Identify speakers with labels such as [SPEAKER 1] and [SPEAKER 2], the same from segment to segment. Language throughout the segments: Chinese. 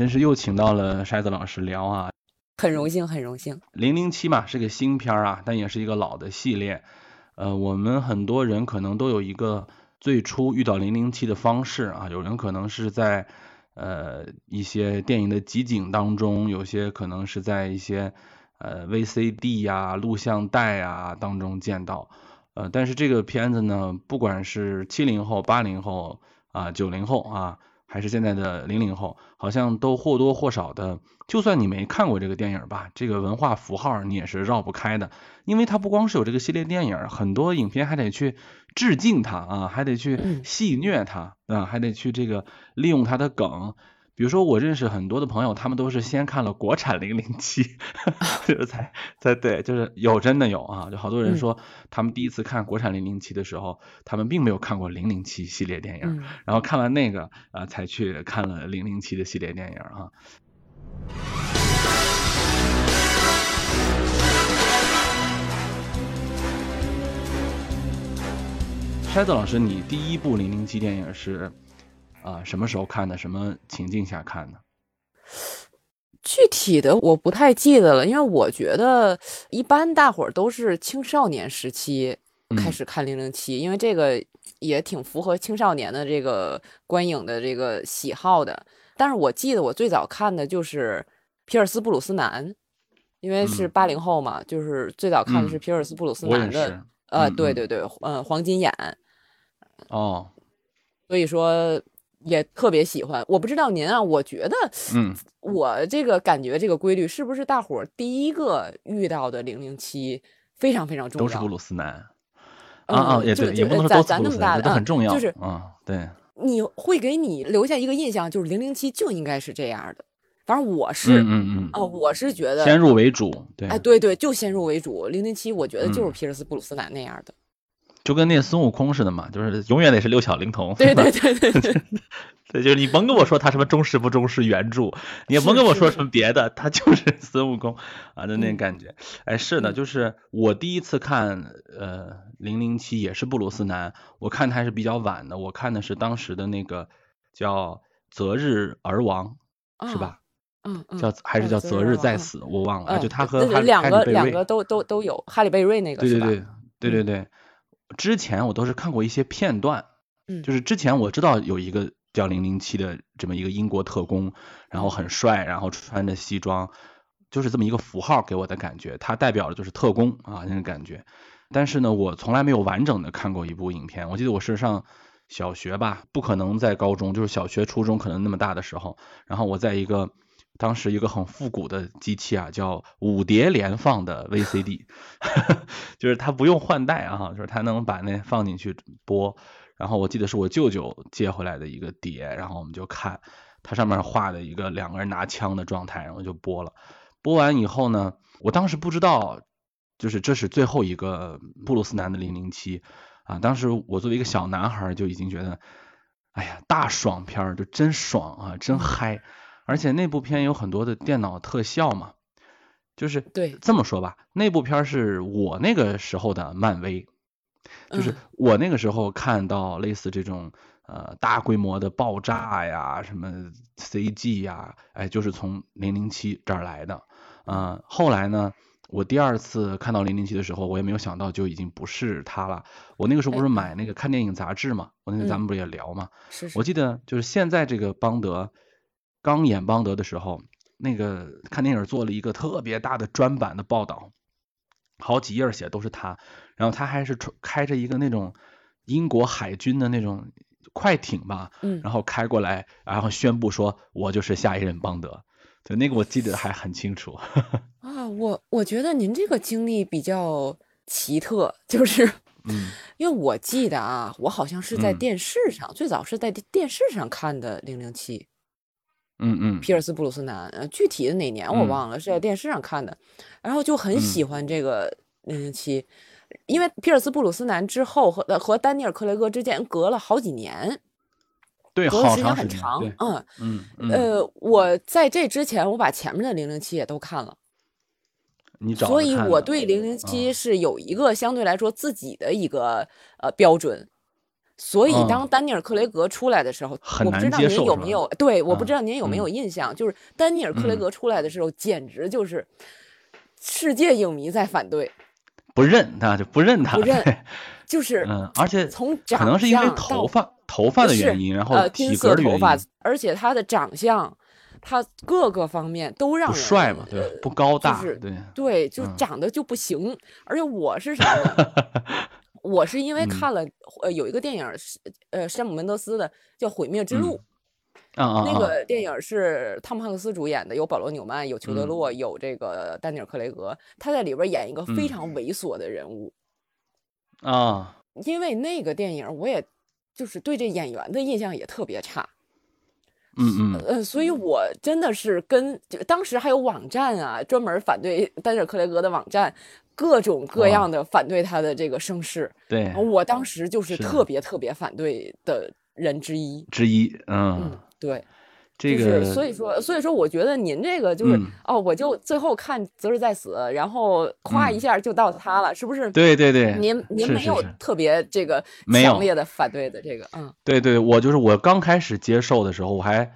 [SPEAKER 1] 真是又请到了筛子老师聊啊，
[SPEAKER 2] 很荣幸，很荣幸。
[SPEAKER 1] 零零七嘛是个新片儿啊，但也是一个老的系列。呃，我们很多人可能都有一个最初遇到零零七的方式啊，有人可能是在呃一些电影的集锦当中，有些可能是在一些呃 VCD 呀、录像带啊当中见到。呃，但是这个片子呢，不管是七零后、八零后啊、九零后啊，还是现在的零零后，好像都或多或少的，就算你没看过这个电影吧，这个文化符号你也是绕不开的，因为它不光是有这个系列电影，很多影片还得去致敬它啊，还得去
[SPEAKER 2] 嗯
[SPEAKER 1] 戏谑它啊，还得去这个利用它的梗。比如说，我认识很多的朋友，他们都是先看了国产零零七，就是才才对，就是有真的有啊，就好多人
[SPEAKER 2] 嗯
[SPEAKER 1] 说他们第一次看国产零零七的时候，他们并没有看过零零七系列电影，
[SPEAKER 2] 嗯，
[SPEAKER 1] 然后看完那个啊、呃才去看了零零七的系列电影啊。筛子老师，你第一部零零七电影是啊、什么时候看的？什么情境下看的？
[SPEAKER 2] 具体的我不太记得了，因为我觉得一般大伙儿都是青少年时期开
[SPEAKER 1] 嗯
[SPEAKER 2] 始看零零七，因为这个也挺符合青少年的这个观影的这个喜好的。但是我记得我最早看的就是皮尔斯布鲁斯南，因为是
[SPEAKER 1] 嗯
[SPEAKER 2] 八零后嘛，就是最早看的是
[SPEAKER 1] 嗯
[SPEAKER 2] 皮尔斯布鲁斯南的。呃，
[SPEAKER 1] 嗯嗯
[SPEAKER 2] 对对对，呃，黄金眼，
[SPEAKER 1] 哦，
[SPEAKER 2] 所以说也特别喜欢。我不知道您啊，我觉得
[SPEAKER 1] 嗯
[SPEAKER 2] 我这个感觉这个规律是不是大伙儿第一个遇到的零零七非常非常重要？
[SPEAKER 1] 都是布鲁斯南。
[SPEAKER 2] 嗯
[SPEAKER 1] 啊啊，也对，也不能说
[SPEAKER 2] 咱那么大的啊
[SPEAKER 1] 很重要。
[SPEAKER 2] 就是
[SPEAKER 1] 啊，对，
[SPEAKER 2] 你会给你留下一个印象，就是零零七就应该是这样的。反正我是，
[SPEAKER 1] 嗯嗯
[SPEAKER 2] 哦，我是觉得
[SPEAKER 1] 嗯，先入为主，对，
[SPEAKER 2] 哎，对对，就先入为主。零零七，我觉得就是
[SPEAKER 1] 嗯
[SPEAKER 2] 皮尔斯布鲁斯南那样的。
[SPEAKER 1] 就跟那孙悟空似的嘛，就是永远得是六小龄童。
[SPEAKER 2] 对对对对对，
[SPEAKER 1] 对，就是你甭跟我说他什么忠实不忠实原著，你也甭跟我说什么别的，他就是 孙悟空啊的那
[SPEAKER 2] 嗯
[SPEAKER 1] 感觉。哎，是的，
[SPEAKER 2] 嗯
[SPEAKER 1] 就是我第一次看呃零零七也是布鲁斯南，我看的还是比较晚的，我看的是当时的那个叫《择日而亡》，是
[SPEAKER 2] 啊？
[SPEAKER 1] 吧？
[SPEAKER 2] 嗯嗯，
[SPEAKER 1] 叫还是
[SPEAKER 2] 哦
[SPEAKER 1] 叫择日再死，我忘了，
[SPEAKER 2] 嗯，
[SPEAKER 1] 就他和哈
[SPEAKER 2] 两个两个都都都有，哈利贝瑞那个？
[SPEAKER 1] 对对对对对对，之前我都是看过一些片段，
[SPEAKER 2] 嗯，
[SPEAKER 1] 就是之前我知道有一个叫零零七的这么一个英国特工，然后很帅，然后穿着西装，就是这么一个符号给我的感觉，它代表的就是特工啊那种感觉。但是呢，我从来没有完整的看过一部影片。我记得我是上小学吧，不可能在高中，就是小学、初中可能那么大的时候，然后我在一个当时一个很复古的机器啊，叫五碟连放的 VCD，就是它不用换代啊，就是它能把那放进去播。然后我记得是我舅舅借回来的一个碟，然后我们就看，它上面画的一个两个人拿枪的状态，然后就播了。播完以后呢，我当时不知道，就是这是最后一个布鲁斯南的零零七啊。当时我作为一个小男孩就已经觉得，哎呀，大爽片儿就真爽啊，真嗨！而且那部片有很多的电脑特效嘛，就是
[SPEAKER 2] 对
[SPEAKER 1] 这么说吧，那部片是我那个时候的漫威，就是
[SPEAKER 2] 嗯
[SPEAKER 1] 我那个时候看到类似这种呃大规模的爆炸呀，什么 CG 呀，哎，就是从零零七这儿来的。呃，后来呢，我第二次看到零零七的时候，我也没有想到就已经不是他了。我那个时候不是
[SPEAKER 2] 哎
[SPEAKER 1] 买那个看电影杂志嘛，我那个咱
[SPEAKER 2] 嗯
[SPEAKER 1] 们不是也聊嘛？
[SPEAKER 2] 是是
[SPEAKER 1] 我记得就是现在这个邦德刚演邦德的时候，那个看电影做了一个特别大的专版的报道，好几页儿写都是他，然后他还是开着一个那种英国海军的那种快艇吧，
[SPEAKER 2] 嗯
[SPEAKER 1] 然后开过来，然后宣布说我就是下一任邦德。对，那个我记得还很清楚。
[SPEAKER 2] 啊，我我觉得您这个经历比较奇特，就是
[SPEAKER 1] 嗯
[SPEAKER 2] 因为我记得啊，我好像是在
[SPEAKER 1] 嗯
[SPEAKER 2] 电视上，最早是在电电视上看的《零零七》，
[SPEAKER 1] 嗯嗯。
[SPEAKER 2] 皮尔斯布鲁斯南，呃，具体的哪年我
[SPEAKER 1] 嗯。
[SPEAKER 2] 忘了，是在电视上看的，然后就很
[SPEAKER 1] 嗯。
[SPEAKER 2] 喜欢这个零零七，因为皮尔斯布鲁斯南之后和和丹尼尔克雷格之间隔了好几年，
[SPEAKER 1] 对，
[SPEAKER 2] 隔的时间。很长，，嗯，
[SPEAKER 1] 嗯嗯，
[SPEAKER 2] 呃，我在这之前我把前面的零零七也都看了。
[SPEAKER 1] 你找
[SPEAKER 2] 所以我对零零七是有一个相对来说自己的一个呃标准，所以
[SPEAKER 1] 嗯
[SPEAKER 2] 当丹尼尔·克雷格出来的时候，
[SPEAKER 1] 很
[SPEAKER 2] 我不知道您有没有对，我不
[SPEAKER 1] 嗯
[SPEAKER 2] 知道您有没有印象，就是丹尼尔·克雷
[SPEAKER 1] 嗯
[SPEAKER 2] 格出来的时候，简直就是世界影迷在反对，
[SPEAKER 1] 不认他就不认他，
[SPEAKER 2] 不认就是
[SPEAKER 1] 嗯，而且
[SPEAKER 2] 从长
[SPEAKER 1] 可能是因为
[SPEAKER 2] 相
[SPEAKER 1] 头发头发的原因，然后
[SPEAKER 2] 呃
[SPEAKER 1] 体格的原
[SPEAKER 2] 色头发
[SPEAKER 1] 因，，
[SPEAKER 2] 而且他的长相，他各个方面都让人
[SPEAKER 1] 帅嘛，对？不高大，
[SPEAKER 2] 是
[SPEAKER 1] 对，
[SPEAKER 2] 对，就
[SPEAKER 1] 嗯
[SPEAKER 2] 长得就不行。而且我是啥呢？我是因为
[SPEAKER 1] 嗯。
[SPEAKER 2] 看了呃有一个电影是呃山姆门德斯的叫《毁灭之路》，那个电影是汤姆汉克斯主演的，有保罗纽曼，有裘德
[SPEAKER 1] 嗯。
[SPEAKER 2] 洛，有这个丹尼尔克雷格，他在里边演一个非
[SPEAKER 1] 嗯。
[SPEAKER 2] 常猥琐的人物。
[SPEAKER 1] 啊，
[SPEAKER 2] 因为那个电影，我也就是对这演员的印象也特别差。
[SPEAKER 1] 嗯嗯，
[SPEAKER 2] 呃，所以我真的是跟就当时还有网站啊，专门反对丹尼尔·克雷格的网站，各种各样的反对他的这个声势。
[SPEAKER 1] 对，
[SPEAKER 2] 我当时就是特别特别反对的人之一。
[SPEAKER 1] 之一，
[SPEAKER 2] 嗯
[SPEAKER 1] 嗯，，
[SPEAKER 2] 对，
[SPEAKER 1] 这个
[SPEAKER 2] 就是所以说，所以说，我觉得您这个就是、
[SPEAKER 1] 嗯
[SPEAKER 2] 哦，我就最后看《择日再死》，然后夸一
[SPEAKER 1] 嗯
[SPEAKER 2] 下就到他了，是不是？
[SPEAKER 1] 对对对，
[SPEAKER 2] 您您没有特别这个强烈的反对的这个，嗯
[SPEAKER 1] 对对，我就是我刚开始接受的时候，我还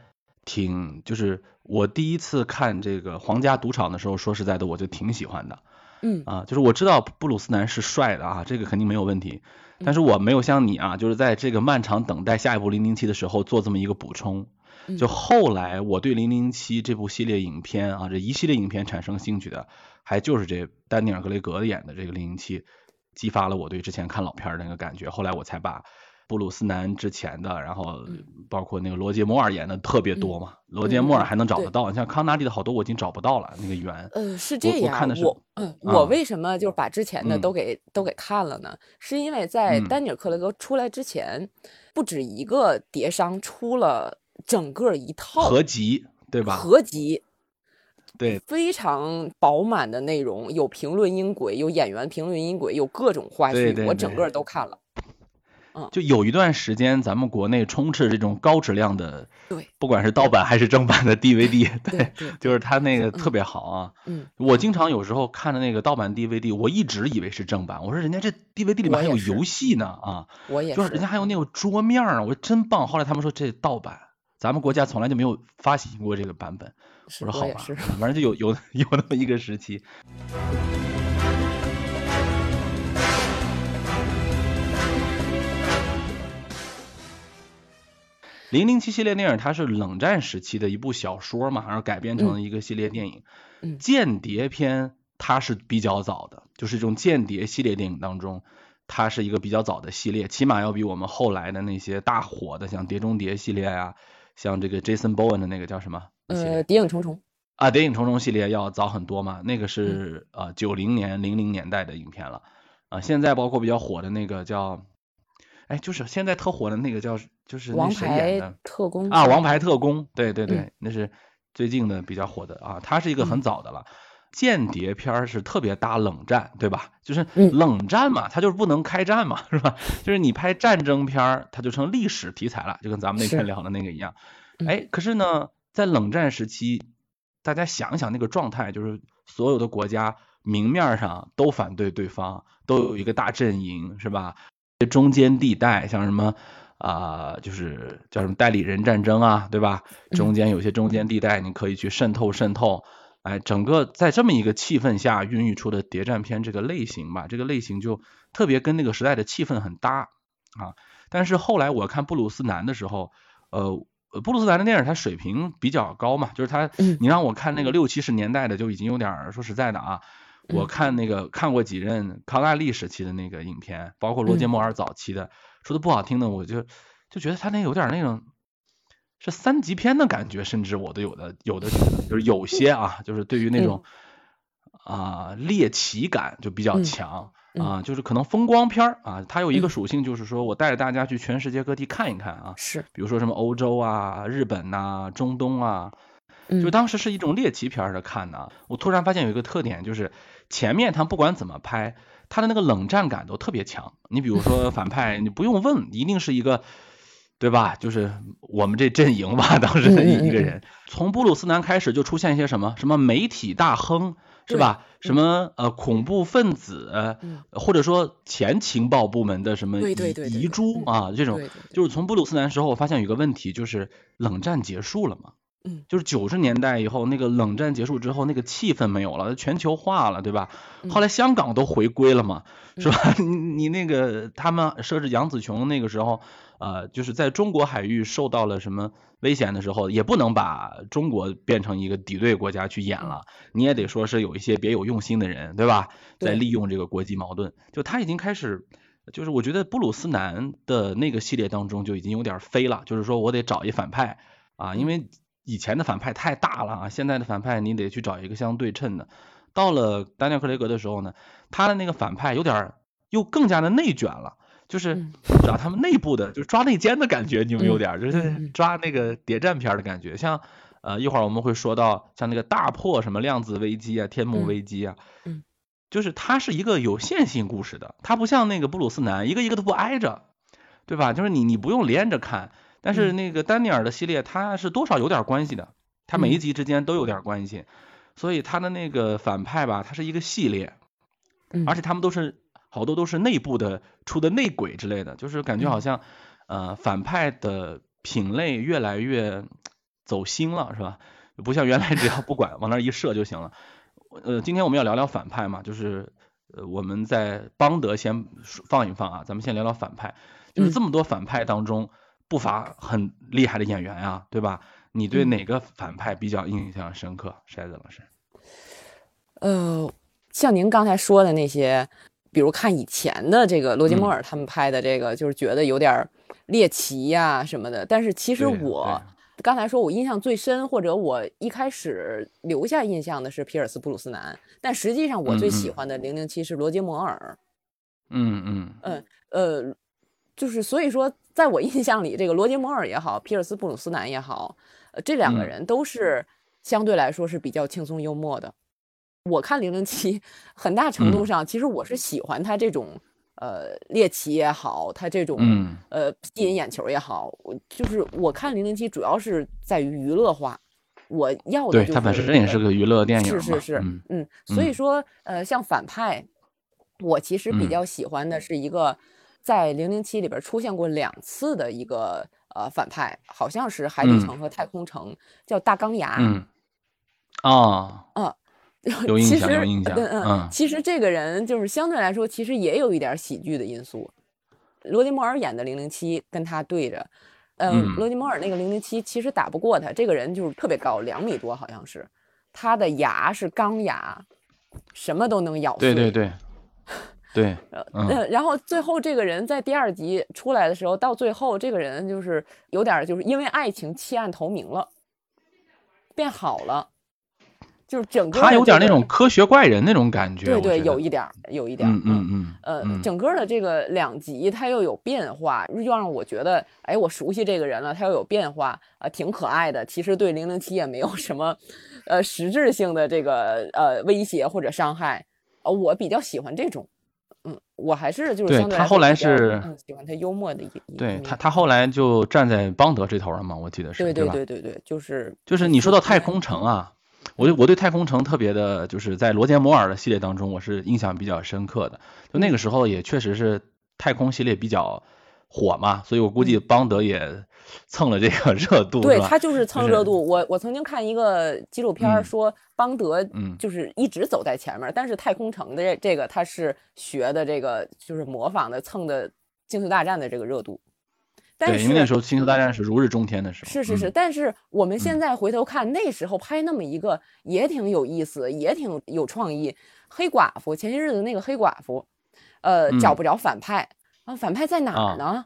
[SPEAKER 1] 挺就是我第一次看这个皇家赌场的时候，说实在的，我就挺喜欢的
[SPEAKER 2] 嗯
[SPEAKER 1] 啊，就是我知道布鲁斯南是帅的啊，这个肯定没有问题，但是我没有像你啊，就是在这个漫长等待下一部零零七的时候做这么一个补充。
[SPEAKER 2] 嗯
[SPEAKER 1] 就后来我对零零七这部系列影片啊，这一系列影片产生兴趣的，还就是这丹尼尔·格雷格演的这个零零七，激发了我对之前看老片儿的那个感觉。后来我才把布鲁斯南之前的，然后
[SPEAKER 2] 嗯
[SPEAKER 1] 包括那个罗杰摩尔演的特别多嘛，罗杰摩尔还能找得到，你像康纳利的好多我已经找不到了那个源。
[SPEAKER 2] 呃，是这样，
[SPEAKER 1] 我看的是
[SPEAKER 2] 我我为什么就是把之前的
[SPEAKER 1] 嗯
[SPEAKER 2] 都给、都给看了呢？是因为在
[SPEAKER 1] 嗯
[SPEAKER 2] 丹尼尔·克雷格出来之前，不止一个碟商出了整个一套
[SPEAKER 1] 合集对吧？
[SPEAKER 2] 合集，
[SPEAKER 1] 对，
[SPEAKER 2] 非常饱满的内容，有评论音轨，有演员评论音轨，有各种花絮，
[SPEAKER 1] 对对
[SPEAKER 2] 我整个都看了。
[SPEAKER 1] 就有一段时间咱们国内充斥这种高质量的，
[SPEAKER 2] 对，
[SPEAKER 1] 不管是盗版还是正版的 DVD，
[SPEAKER 2] 对对，
[SPEAKER 1] 就是它那个特别好啊。
[SPEAKER 2] 嗯，
[SPEAKER 1] 我经常有时候看的那个盗版 DVD，我一直以为是正版，我说人家这 DVD 里面还有游戏呢啊，
[SPEAKER 2] 我也
[SPEAKER 1] 就是人家还有那个桌面儿啊，我说真棒。后来他们说这盗版，咱们国家从来就没有发行过这个版本。我说好吧。反正就有有 有那么一个时期。零零七系列电影它是冷战时期的一部小说嘛，然后改编成了一个系列电影。
[SPEAKER 2] 嗯
[SPEAKER 1] 间谍片它是比较早的，就是这种间谍系列电影当中，它是一个比较早的系列，起码要比我们后来的那些大火的，像《碟中谍》系列啊、像这个 Jason Bourne 的那个叫什么？
[SPEAKER 2] 呃，谍影重重，
[SPEAKER 1] 啊，《谍影重重》系列要早很多嘛，那个
[SPEAKER 2] 嗯
[SPEAKER 1] 是呃九零年、零零年代的影片了。啊，现在包括比较火的那个叫，哎，就是现在特火的那个叫，就是那
[SPEAKER 2] 王牌
[SPEAKER 1] 的
[SPEAKER 2] 特工
[SPEAKER 1] 啊，《王牌特工》，对对对，
[SPEAKER 2] 嗯
[SPEAKER 1] 那是最近的比较火的啊，它是一个很
[SPEAKER 2] 嗯
[SPEAKER 1] 早的了。间谍片儿是特别搭冷战，对吧？就是
[SPEAKER 2] 嗯
[SPEAKER 1] 冷战嘛，它就是不能开战嘛，是吧？就是你拍战争片儿，它就成历史题材了，就跟咱们那天聊的那个一样。
[SPEAKER 2] 嗯
[SPEAKER 1] 哎，可是呢，在冷战时期，大家想想那个状态，就是所有的国家明面上都反对对方，都有一个大阵营，是吧？中间地带像什么啊、就是叫什么代理人战争啊，对吧？中间有些中间地带，你可以去渗透渗透。哎，整个在这么一个气氛下孕育出的谍战片这个类型吧，这个类型就特别跟那个时代的气氛很搭啊。但是后来我看布鲁斯南的时候，呃，呃布鲁斯南的电影它水平比较高嘛，就是它，
[SPEAKER 2] 嗯
[SPEAKER 1] 你让我看那个六七十年代的就已经有点儿说实在的啊，我
[SPEAKER 2] 嗯
[SPEAKER 1] 看那个看过几任康纳利时期的那个影片，包括罗杰
[SPEAKER 2] 嗯
[SPEAKER 1] 摩尔早期的，说的不好听的，我就就觉得他那有点那种。是三级片的感觉，甚至我都有的有的就是有些啊，就是对于那种啊、猎奇感就比较
[SPEAKER 2] 嗯
[SPEAKER 1] 强
[SPEAKER 2] 嗯。
[SPEAKER 1] 啊，就是可能风光片儿啊，它有一个
[SPEAKER 2] 嗯。
[SPEAKER 1] 属性，就是说我带着大家去全世界各地看一看啊，
[SPEAKER 2] 是，
[SPEAKER 1] 比如说什么欧洲啊、日本呐、中东啊，就
[SPEAKER 2] 嗯。
[SPEAKER 1] 当时是一种猎奇片儿的看呢。我突然发现有一个特点，就是前面他不管怎么拍，他的那个冷战感都特别强。你比如说 反派，你不用问，一定是一个。对吧？就是我们这阵营吧，当时的一一个人，从布鲁斯南开始就出现一些什么什么媒体大亨，是吧？什么呃恐怖分子，
[SPEAKER 2] 嗯
[SPEAKER 1] 或者说前情报部门的什么遗遗珠
[SPEAKER 2] 嗯
[SPEAKER 1] 啊，这种就是从布鲁斯南时候，我发现有一个问题，就是冷战结束了嘛。
[SPEAKER 2] 嗯
[SPEAKER 1] 就是九十年代以后，那个冷战结束之后，那个气氛没有了，全球化了，对吧？
[SPEAKER 2] 嗯
[SPEAKER 1] 后来香港都回归了嘛，是吧？你你那个他们设置杨紫琼那个时候，呃，就是在中国海域受到了什么危险的时候，也不能把中国变成一个敌对国家去演了，你也得说是有一些别有用心的人，对吧？在利用这个国际矛盾，就他已经开始。就是我觉得布鲁斯南的那个系列当中就已经有点飞了，就是说我得找一反派啊，因为以前的反派太大了啊，现在的反派你得去找一个相对称的。到了丹尼尔·克雷格的时候呢，他的那个反派有点儿又更加的内卷了，就是
[SPEAKER 2] 嗯
[SPEAKER 1] 找他们内部的，就是抓内奸的感觉，你们有
[SPEAKER 2] 嗯
[SPEAKER 1] 点？就
[SPEAKER 2] 嗯
[SPEAKER 1] 是
[SPEAKER 2] 嗯
[SPEAKER 1] 抓那个谍战片的感觉，像呃一会儿我们会说到像那个大破什么量子危机啊、天幕
[SPEAKER 2] 嗯
[SPEAKER 1] 危机啊，
[SPEAKER 2] 嗯
[SPEAKER 1] 就是它是一个有线性故事的，它不像那个布鲁斯南一个一个都不挨着，对吧？就是你你不用连着看，但是
[SPEAKER 2] 嗯。
[SPEAKER 1] 那个丹尼尔的系列它是多少有点关系的，它每一
[SPEAKER 2] 嗯。
[SPEAKER 1] 集之间都有点关系，所以它的那个反派吧，它是一个系列，
[SPEAKER 2] 嗯。
[SPEAKER 1] 而且他们都是好多都是内部的出的内鬼之类的，就是感觉好
[SPEAKER 2] 嗯
[SPEAKER 1] 像呃反派的品类越来越走心了，是吧？不像原来只要不管往那儿一射就行了。呃，今天我们要聊聊反派嘛，就是呃我们在邦德先放一放啊，咱们先聊聊反派，就是
[SPEAKER 2] 嗯。
[SPEAKER 1] 这么多反派当中不乏很厉害的演员啊，对吧？你对
[SPEAKER 2] 嗯
[SPEAKER 1] 哪个反派比较印象深刻？筛子老师？
[SPEAKER 2] 呃，像您刚才说的那些，比如看以前的这个罗杰摩
[SPEAKER 1] 嗯
[SPEAKER 2] 尔他们拍的这个，就是觉得有点儿猎奇呀、什么的。但是其实我刚才说我印象最深，或者我一开始留下印象的是皮尔斯布鲁斯南，但实际上我最喜欢的零零七是罗杰摩尔。
[SPEAKER 1] 嗯嗯
[SPEAKER 2] 嗯呃，就是所以说，在我印象里，这个罗杰摩尔也好，皮尔斯布鲁斯南也好，呃，这两个
[SPEAKER 1] 嗯。
[SPEAKER 2] 人都是相对来说是比较轻松幽默的。我看零零七，很大程度
[SPEAKER 1] 嗯。
[SPEAKER 2] 上，其实我是喜欢他这种呃猎奇也好，他这种
[SPEAKER 1] 嗯。
[SPEAKER 2] 呃吸引眼球也好，我就是我看零零七主要是在于娱乐化，我要的
[SPEAKER 1] 对，
[SPEAKER 2] 就是
[SPEAKER 1] 它本身也是个娱乐电影，
[SPEAKER 2] 是是是，
[SPEAKER 1] 嗯
[SPEAKER 2] 嗯，所以
[SPEAKER 1] 嗯。
[SPEAKER 2] 说，呃，像反派，我其实比
[SPEAKER 1] 嗯。
[SPEAKER 2] 较喜欢的是一个在零零七里边出现过两次的一个呃反派，好像是海底
[SPEAKER 1] 嗯。
[SPEAKER 2] 城和太空城，叫大钢牙。
[SPEAKER 1] 嗯，啊，
[SPEAKER 2] 嗯，
[SPEAKER 1] 有印象有印象
[SPEAKER 2] 嗯，
[SPEAKER 1] 嗯
[SPEAKER 2] 其实这个人就是相对来说，其实也有一点喜剧的因素。罗迪摩尔演的零零七跟他对着，嗯，
[SPEAKER 1] 嗯。
[SPEAKER 2] 罗迪摩尔那个零零七其实打不过他，这个人就是特别高，两米多好像是，他的牙是钢牙，什么都能咬碎。
[SPEAKER 1] 对对对，对，嗯
[SPEAKER 2] 呃，然后最后这个人在第二集出来的时候，到最后这个人就是有点儿就是因为爱情弃暗投明了，变好了，就是整个
[SPEAKER 1] 他
[SPEAKER 2] 的这个
[SPEAKER 1] 有点那种科学怪人那种感觉，
[SPEAKER 2] 对对，有一点儿有一点儿
[SPEAKER 1] 嗯嗯嗯，
[SPEAKER 2] 呃，
[SPEAKER 1] 嗯
[SPEAKER 2] 整个的这个两集他又有变化，又让我觉得，哎，我熟悉这个人了，他又有变化，啊、挺可爱的。其实对零零七也没有什么，呃，实质性的这个呃威胁或者伤害。呃，我比较喜欢这种，嗯，我还是就是
[SPEAKER 1] 对
[SPEAKER 2] 相对
[SPEAKER 1] 他后来是
[SPEAKER 2] 嗯喜欢他幽默的一一
[SPEAKER 1] 对他他后来就站在邦德这头了嘛，我记得是，
[SPEAKER 2] 对对
[SPEAKER 1] 吧？
[SPEAKER 2] 对对对，就是
[SPEAKER 1] 就是你说到太空城啊，我对我对太空城特别的，就是在罗杰摩尔的系列当中，我是印象比较深刻的。就那个时候也确实是太空系列比较火嘛，所以我估计邦德也蹭了这个热度，
[SPEAKER 2] 对他就是蹭
[SPEAKER 1] 就是
[SPEAKER 2] 热度。我我曾经看一个纪录片说，邦德
[SPEAKER 1] 嗯
[SPEAKER 2] 就是一直走在前面儿，但是太空城的这这个他是学的这个就是模仿的蹭的星球大战的这个热度。但
[SPEAKER 1] 对，
[SPEAKER 2] 是
[SPEAKER 1] 因为那时候星球大战是如日中天的时候，
[SPEAKER 2] 是是是，
[SPEAKER 1] 嗯
[SPEAKER 2] 但是我们现
[SPEAKER 1] 嗯
[SPEAKER 2] 在回头看，那时候拍那么一个也挺有意思，也挺有创意。黑寡妇前些日子那个黑寡妇，呃，找
[SPEAKER 1] 嗯
[SPEAKER 2] 不着反派，然后反派在哪
[SPEAKER 1] 啊
[SPEAKER 2] 儿呢？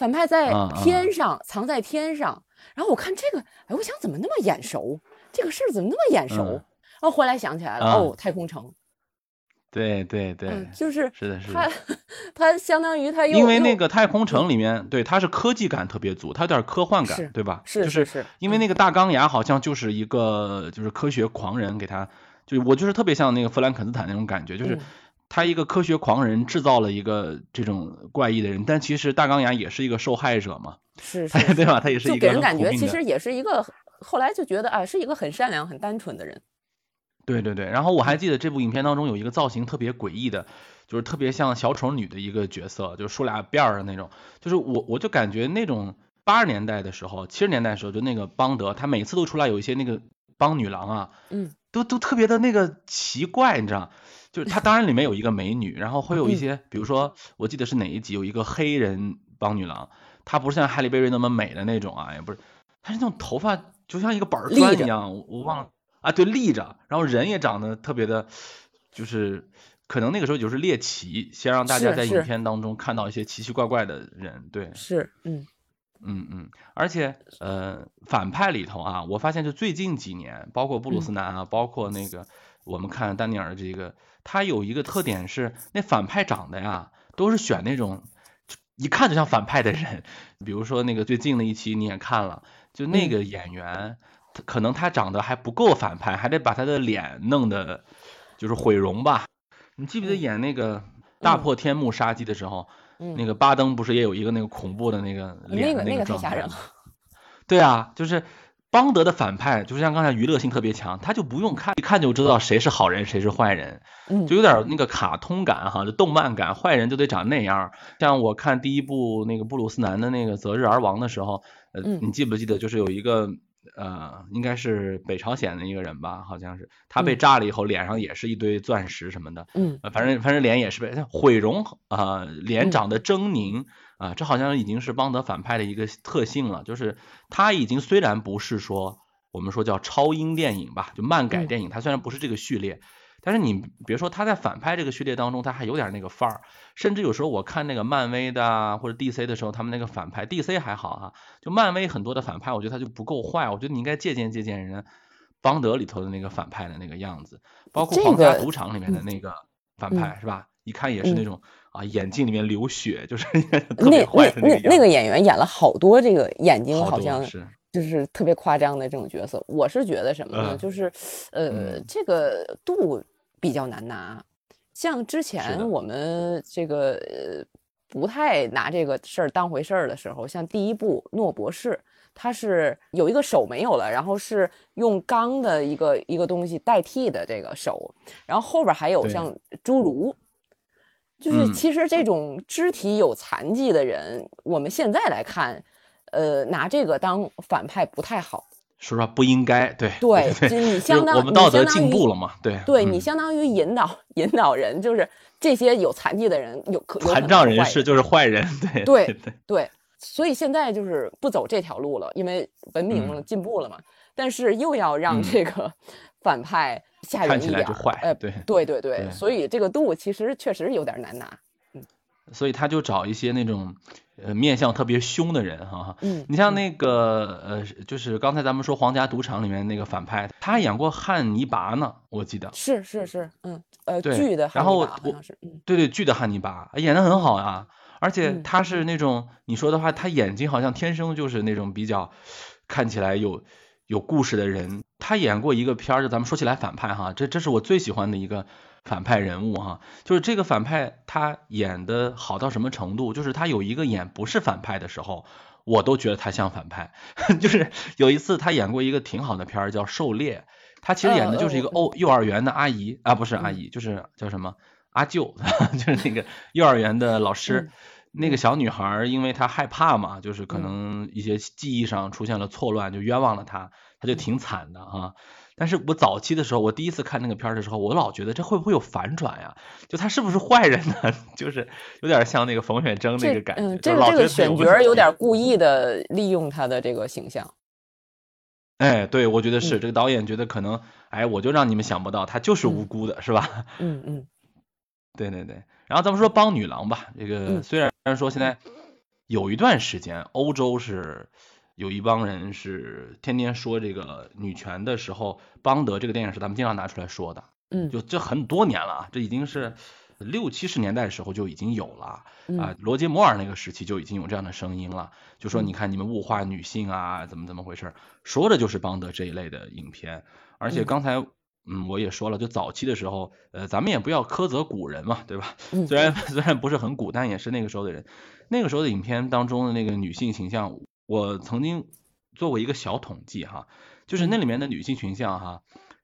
[SPEAKER 2] 反派在天上，藏在天上。然后我看这个，哎，我想怎么那么眼熟？这个事儿怎么那么眼熟？
[SPEAKER 1] 嗯
[SPEAKER 2] 然后后来想起来了，
[SPEAKER 1] 啊
[SPEAKER 2] 哦，太空城，
[SPEAKER 1] 对对对，
[SPEAKER 2] 嗯，就是
[SPEAKER 1] 是的，是
[SPEAKER 2] 他
[SPEAKER 1] 的。，
[SPEAKER 2] 他相当于它
[SPEAKER 1] 因为那个太空城里面，对它是科技感特别足，它有点科幻感，对吧？
[SPEAKER 2] 是
[SPEAKER 1] 就是
[SPEAKER 2] 是
[SPEAKER 1] 因为那个大钢牙好像就是一个就是科学狂人给他，就我就是特别像那个弗兰肯斯坦那种感觉，就是
[SPEAKER 2] 嗯
[SPEAKER 1] 他一个科学狂人制造了一个这种怪异的人，但其实大钢牙也是一个受害者嘛，
[SPEAKER 2] 是
[SPEAKER 1] 是
[SPEAKER 2] 是。
[SPEAKER 1] 对吧？他也是
[SPEAKER 2] 就
[SPEAKER 1] 一个很
[SPEAKER 2] 给人感觉其实也是一个，后来就觉得啊，是一个很善良、很单纯的人。
[SPEAKER 1] 对对对，然后我还记得这部影片当中有一个造型特别诡异的，就是特别像小丑女的一个角色，就是梳俩辫儿的那种，就是我我就感觉那种八十年代的时候、七十年代的时候，就那个邦德，他每次都出来有一些那个邦女郎啊，
[SPEAKER 2] 嗯，
[SPEAKER 1] 都都特别的那个奇怪，你知道？就是他当然里面有一个美女，然后会有一些，比如说我记得是哪一集有一个黑人帮女郎，她不是像哈利贝瑞那么美的那种啊，也不是，她是那种头发就像一个板砖一样，我我忘了啊，对，立着，然后人也长得特别的，就是可能那个时候就是猎奇，先让大家在影片当中看到一些奇奇怪怪的人，对，
[SPEAKER 2] 是，嗯
[SPEAKER 1] 嗯嗯，而且呃反派里头啊，我发现就最近几年，包括布鲁斯南啊，包括那个我们看丹尼尔这个。他有一个特点是，那反派长得呀，都是选那种一看就像反派的人。比如说那个最近的一期你也看了，就那个演员，可能他长得还不够反派，还得把他的脸弄得就是毁容吧。你记不记得演那个大破天幕杀机的时候，那个巴登不是也有一个那个恐怖的那个脸
[SPEAKER 2] 那
[SPEAKER 1] 个状态
[SPEAKER 2] 吗？
[SPEAKER 1] 对啊，就是。邦德的反派就是像刚才娱乐性特别强，他就不用看，一看就知道谁是好人谁是坏人，就有点那个卡通感哈，就动漫感，坏人就得长那样。像我看第一部那个布鲁斯南的那个择日而亡的时候，呃，你记不记得就是有一个呃，应该是北朝鲜的一个人吧，好像是他被炸了以后脸上也是一堆钻石什么的，
[SPEAKER 2] 嗯，
[SPEAKER 1] 反正反正脸也是被毁容啊，脸长得狰狞。啊，这好像已经是邦德反派的一个特性了，就是他已经虽然不是说我们说叫超英电影吧，就漫改电影，他虽然不是这个序列，但是你别说他在反派这个序列当中，他还有点那个范儿，甚至有时候我看那个漫威的或者 DC 的时候，他们那个反派 DC 还好哈，就漫威很多的反派，我觉得他就不够坏，我觉得你应该借鉴借鉴人邦德里头的那个反派的那个样子，包括皇家赌场里面的那个反派是吧？一看也是那种。啊，眼睛里面流血，就是 特别坏
[SPEAKER 2] 的那那那个演员演了好多这个眼睛好像
[SPEAKER 1] 是
[SPEAKER 2] 就是特别夸张的这种角色。我是觉得什么呢？就是呃，这个度比较难拿。像之前我们这个呃不太拿这个事儿当回事儿的时候，像第一部《诺博士》，他是有一个手没有了，然后是用钢的一个一个东西代替的这个手，然后后边还有像侏儒。就是其实这种肢体有残疾的人，我们现在来看，呃，拿这个当反派不太好。
[SPEAKER 1] 说实话，不应该。对
[SPEAKER 2] 对，
[SPEAKER 1] 就
[SPEAKER 2] 你相当于
[SPEAKER 1] 我们道德进步了嘛？对，
[SPEAKER 2] 对你相当于引导引导人，就是这些有残疾的人有可
[SPEAKER 1] 残障人士就是坏人。对
[SPEAKER 2] 对
[SPEAKER 1] 对
[SPEAKER 2] 对，所以现在就是不走这条路了，因为文明了进步了嘛。但是又要让这个反派。
[SPEAKER 1] 看起来就坏，
[SPEAKER 2] 哎，
[SPEAKER 1] 对
[SPEAKER 2] 对对对，所以这个度其实确实有点难拿，嗯，
[SPEAKER 1] 所以他就找一些那种呃面相特别凶的人哈，
[SPEAKER 2] 嗯，
[SPEAKER 1] 你像那个呃，就是刚才咱们说《皇家赌场》里面那个反派，他演过汉尼拔呢，我记得
[SPEAKER 2] 是是是，嗯呃
[SPEAKER 1] 剧
[SPEAKER 2] 的，
[SPEAKER 1] 然后我
[SPEAKER 2] 是，
[SPEAKER 1] 对对剧的汉尼拔演的很好啊，而且他是那种你说的话，他眼睛好像天生就是那种比较看起来有。有故事的人，他演过一个片儿，就咱们说起来反派哈，这这是我最喜欢的一个反派人物哈，就是这个反派他演的好到什么程度，就是他有一个演不是反派的时候，我都觉得他像反派，就是有一次他演过一个挺好的片儿叫《狩猎》，他其实演的就是一个幼幼儿园的阿姨啊，不是阿姨，就是叫什么阿舅，就是那个幼儿园的老师。那个小女孩，因为她害怕嘛，就是可能一些记忆上出现了错乱，就冤枉了她，她就挺惨的啊。但是我早期的时候，我第一次看那个片儿的时候，我老觉得这会不会有反转呀？就他是不是坏人呢？就是有点像那个冯远征那个感觉，嗯
[SPEAKER 2] 这个这个选角有点故意的利用他的这个形象。
[SPEAKER 1] 哎，对，我觉得是这个导演觉得可能，哎，我就让你们想不到，他就是无辜的，是吧？
[SPEAKER 2] 嗯嗯，
[SPEAKER 1] 对对对。然后咱们说帮女郎吧，这个虽然说现在有一段时间欧洲是有一帮人是天天说这个女权的时候，邦德这个电影是咱们经常拿出来说的，
[SPEAKER 2] 嗯，
[SPEAKER 1] 就这很多年了，这已经是六七十年代的时候就已经有了啊，罗杰摩尔那个时期就已经有这样的声音了，就说你看你们物化女性啊，怎么怎么回事，说的就是邦德这一类的影片，而且刚才。嗯，我也说了，就早期的时候，呃，咱们也不要苛责古人嘛，对吧？虽然 虽然不是很古，但也是那个时候的人。那个时候的影片当中的那个女性形象，我曾经做过一个小统计哈，就是那里面的女性群像哈，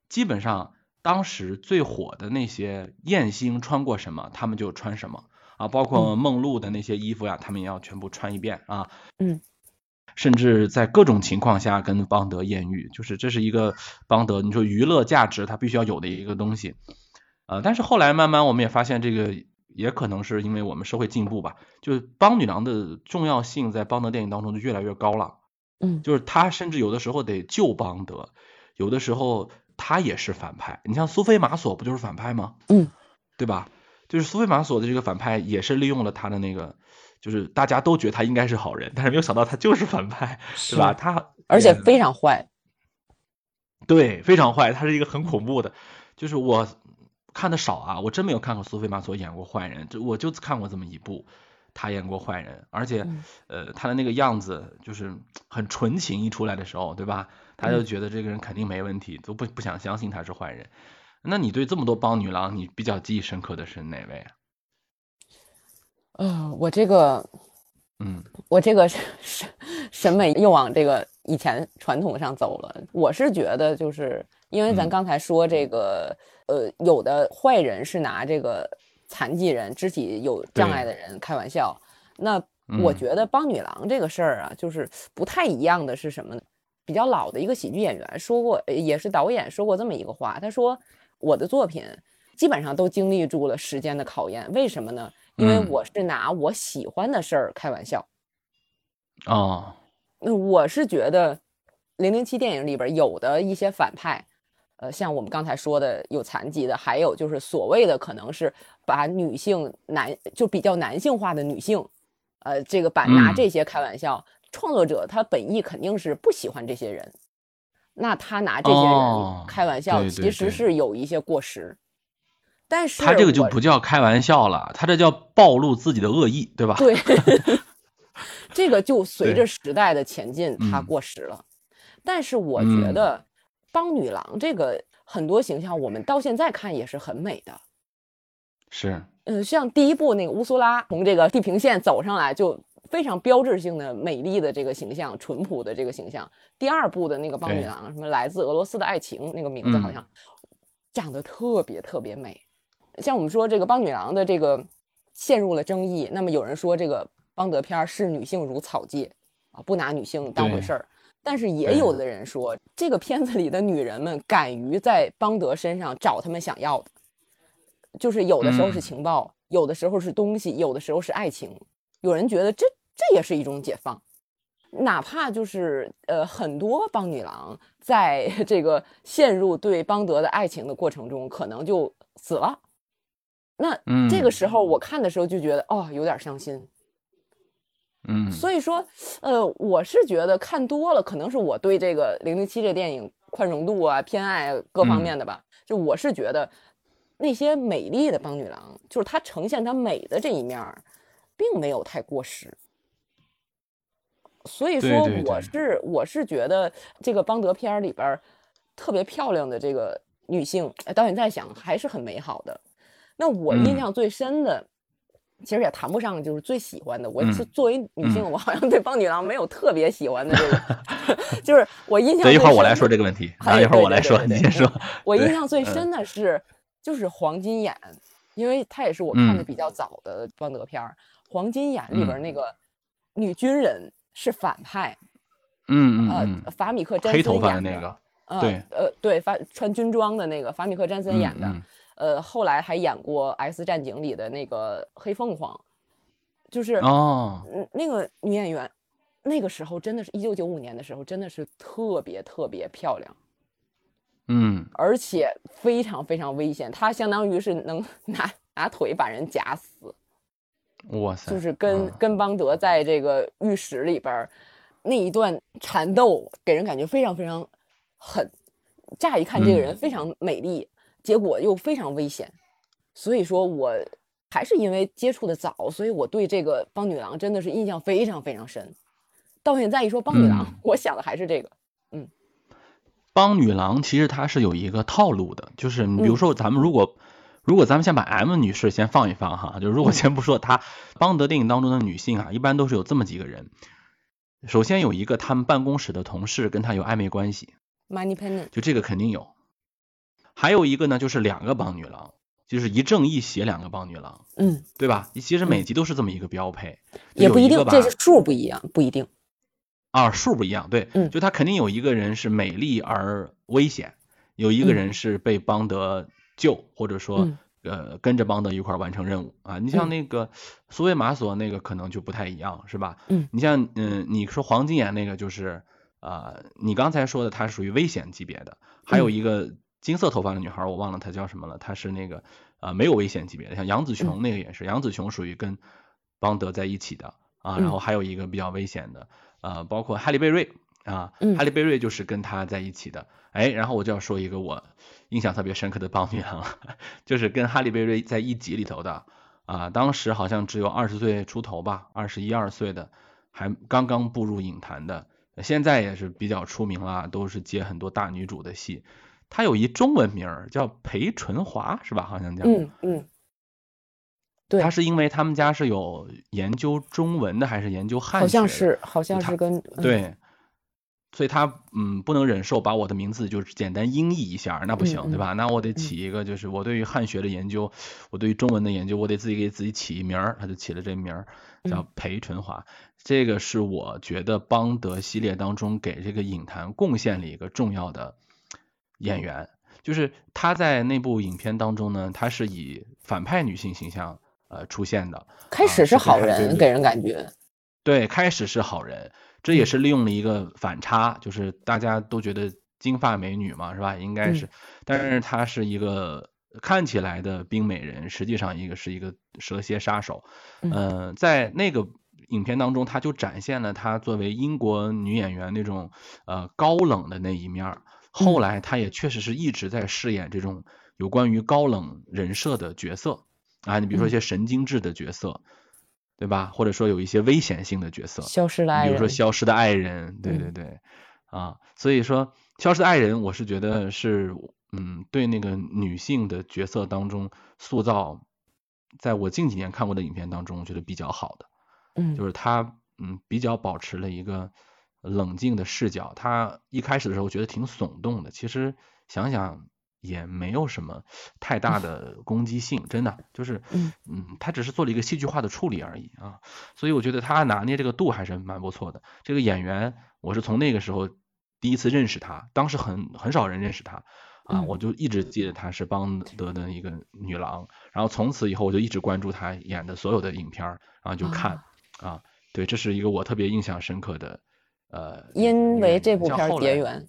[SPEAKER 1] 基本上当时最火的那些艳星穿过什么，她们就穿什么啊，包括梦露的那些衣服呀，她们也要全部穿一遍啊。
[SPEAKER 2] 嗯。
[SPEAKER 1] 甚至在各种情况下跟邦德艳遇，就是这是一个邦德，你说娱乐价值它必须要有的一个东西。呃，但是后来慢慢我们也发现，这个也可能是因为我们社会进步吧，就是邦女郎的重要性在邦德电影当中就越来越高了。
[SPEAKER 2] 嗯。
[SPEAKER 1] 就是她甚至有的时候得救邦德，有的时候她也是反派。你像苏菲玛索不就是反派吗？
[SPEAKER 2] 嗯。
[SPEAKER 1] 对吧？就是苏菲玛索的这个反派也是利用了他的那个。就是大家都觉得他应该是好人，但是没有想到他就是反派，是吧？他
[SPEAKER 2] 而且非常坏，
[SPEAKER 1] 对，非常坏。他是一个很恐怖的。就是我看的少啊，我真没有看过苏菲玛索演过坏人，就我就看过这么一部，她演过坏人，而且呃，她的那个样子就是很纯情，一出来的时候，对吧？他就觉得这个人肯定没问题，都不不想相信他是坏人。那你对这么多帮女郎，你比较记忆深刻的是哪位啊？
[SPEAKER 2] 呃，我这个，
[SPEAKER 1] 嗯，
[SPEAKER 2] 我这个审审美又往这个以前传统上走了。我是觉得，就是因为咱刚才说这个，呃，有的坏人是拿这个残疾人、肢体有障碍的人开玩笑。那我觉得帮女郎这个事儿啊，就是不太一样的是什么呢？比较老的一个喜剧演员说过，也是导演说过这么一个话，他说：“我的作品基本上都经历住了时间的考验，为什么呢？”因为我是拿我喜欢的事儿开玩笑，
[SPEAKER 1] 哦，
[SPEAKER 2] 那我是觉得《零零七》电影里边有的一些反派，呃，像我们刚才说的有残疾的，还有就是所谓的可能是把女性男就比较男性化的女性，呃，这个把拿这些开玩笑，创作者他本意肯定是不喜欢这些人，那他拿这些人开玩笑，其实是有一些过时。但是
[SPEAKER 1] 他这个就不叫开玩笑了，他这叫暴露自己的恶意，对吧？
[SPEAKER 2] 对，这个就随着时代的前进，它过时了。但是我觉得帮女郎这个很多形象，我们到现在看也是很美的。
[SPEAKER 1] 是，
[SPEAKER 2] 嗯，像第一部那个乌苏拉从这个地平线走上来，就非常标志性的美丽的这个形象，淳朴的这个形象。第二部的那个帮女郎，什么来自俄罗斯的爱情，那个名字好像长得特别特别美。像我们说这个邦女郎的这个陷入了争议，那么有人说这个邦德片视女性如草芥啊，不拿女性当回事儿。但是也有的人说，这个片子里的女人们敢于在邦德身上找他们想要的，就是有的时候是情报，有的时候是东西，有的时候是爱情。有人觉得这这也是一种解放，哪怕就是呃很多邦女郎在 这个陷入对邦德的爱情的过程中，可能就死了。那这个时候我看的时候就觉得哦有点伤心，
[SPEAKER 1] 嗯，
[SPEAKER 2] 所以说呃我是觉得看多了，可能是我对这个零零七这电影宽容度啊偏爱各方面的吧，就我是觉得那些美丽的邦女郎，就是她呈现她美的这一面，并没有太过时，所以说我是我是觉得这个邦德片里边特别漂亮的这个女性，导演在想还是很美好的。那我印象最深的，其实也谈不上就是最喜欢的。我是作为女性，我好像对邦女郎没有特别喜欢的这个，就是我印象。
[SPEAKER 1] 等一会儿我来说这个问题，等一会儿我来说，你先说。
[SPEAKER 2] 我印象最深的是就是黄金眼，因为它也是我看的比较早的邦德片儿。黄金眼里边那个女军人是反派，
[SPEAKER 1] 嗯
[SPEAKER 2] 嗯呃，法米克詹森
[SPEAKER 1] 演的那个，对，
[SPEAKER 2] 呃对，发穿军装的那个法米克詹森演的。呃，后来还演过《X 战警》里的那个黑凤凰，就是
[SPEAKER 1] 哦，
[SPEAKER 2] 那个女演员，那个时候真的是一九九五年的时候，真的是特别特别漂亮，
[SPEAKER 1] 嗯，
[SPEAKER 2] 而且非常非常危险，她相当于是能 拿拿腿把人夹死，
[SPEAKER 1] 哇塞，
[SPEAKER 2] 就是跟跟邦德在这个浴室里边那一段缠斗，给人感觉非常非常狠，乍一看这个人非常美丽。结果又非常危险，所以说我还是因为接触的早，所以我对这个邦女郎真的是印象非常非常深。到现在一说邦女郎，我想的还是这个。嗯，
[SPEAKER 1] 邦女郎其实它是有一个套路的，就是你比如说咱们如果如果咱们先把 M 女士先放一放哈，就如果先不说她，邦德电影当中的女性啊，一般都是有这么几个人。首先有一个他们办公室的同事跟她有暧昧关系
[SPEAKER 2] ，Money Penny，
[SPEAKER 1] 就这个肯定有。还有一个呢，就是两个帮女郎，就是一正一邪两个帮女郎，
[SPEAKER 2] 嗯，
[SPEAKER 1] 对吧？其实每集都是这么一个标配，
[SPEAKER 2] 也不一定，这
[SPEAKER 1] 是
[SPEAKER 2] 是数不一样，不一定。
[SPEAKER 1] 啊，数不一样，对，
[SPEAKER 2] 嗯，
[SPEAKER 1] 就他肯定有一个人是美丽而危险，有一个人是被邦德救，或者说呃跟着邦德一块完成任务啊。你像那个苏维玛索那个可能就不太一样，是吧？
[SPEAKER 2] 嗯，
[SPEAKER 1] 你像嗯你说黄金眼那个就是啊，你刚才说的他属于危险级别的，还有一个金色头发的女孩，我忘了她叫什么了，她是那个呃没有危险级别的，像杨紫琼那个也是，杨紫琼属于跟邦德在一起的啊，然后还有一个比较危险的。呃，包括哈利贝瑞啊，哈利贝瑞就是跟他在一起的，哎，然后我就要说一个我印象特别深刻的邦女郎了，就是跟哈利贝瑞在一集里头的啊，当时好像只有二十岁出头吧，二十一二岁的，还刚刚步入影坛的，现在也是比较出名了，都是接很多大女主的戏。她有一中文名叫裴淳华，是吧？好像叫。
[SPEAKER 2] 嗯嗯。对，
[SPEAKER 1] 他是因为他们家是有研究中文的，还是研究汉
[SPEAKER 2] 学？好像是，好像是跟
[SPEAKER 1] 对，所以他嗯不能忍受把我的名字就是简单音译一下，那不行，对吧？那我得起一个，就是我对于汉学的研究，我对于中文的研究，我得自己给自己起一名儿，他就起了这名儿叫裴淳华。这个是我觉得邦德系列当中给这个影坛贡献了一个重要的演员，就是他在那部影片当中呢，他是以反派女性形象。呃，出现的
[SPEAKER 2] 开始是好人，给人感觉
[SPEAKER 1] 对，开始是好人，这也是利用了一个反差，就是大家都觉得金发美女嘛，是吧？应该是，但是她是一个看起来的冰美人，实际上一个是一个蛇蝎杀手。嗯，在那个影片当中，她就展现了她作为英国女演员那种呃高冷的那一面。后来他也确实是一直在饰演这种有关于高冷人设的角色。啊，你比如说一些神经质的角色，对吧？或者说有一些危险性的角色，
[SPEAKER 2] 消失的爱
[SPEAKER 1] 人，比如说消失的爱人，对对对，啊，所以说消失的爱人，我是觉得是，嗯，对那个女性的角色当中塑造，在我近几年看过的影片当中，我觉得比较好的，
[SPEAKER 2] 嗯，
[SPEAKER 1] 就是他，嗯，比较保持了一个冷静的视角。他一开始的时候觉得挺耸动的，其实想想。也没有什么太大的攻击性，真的就是，嗯嗯，他只是做了一个戏剧化的处理而已啊，所以我觉得他拿捏这个度还是蛮不错的。这个演员我是从那个时候第一次认识他，当时很很少人认识他啊，我就一直记得她是邦德的一个女郎，然后从此以后我就一直关注他演的所有的影片，然后就看啊，对，这是一个我特别印象深刻的呃，
[SPEAKER 2] 因为这部片结缘。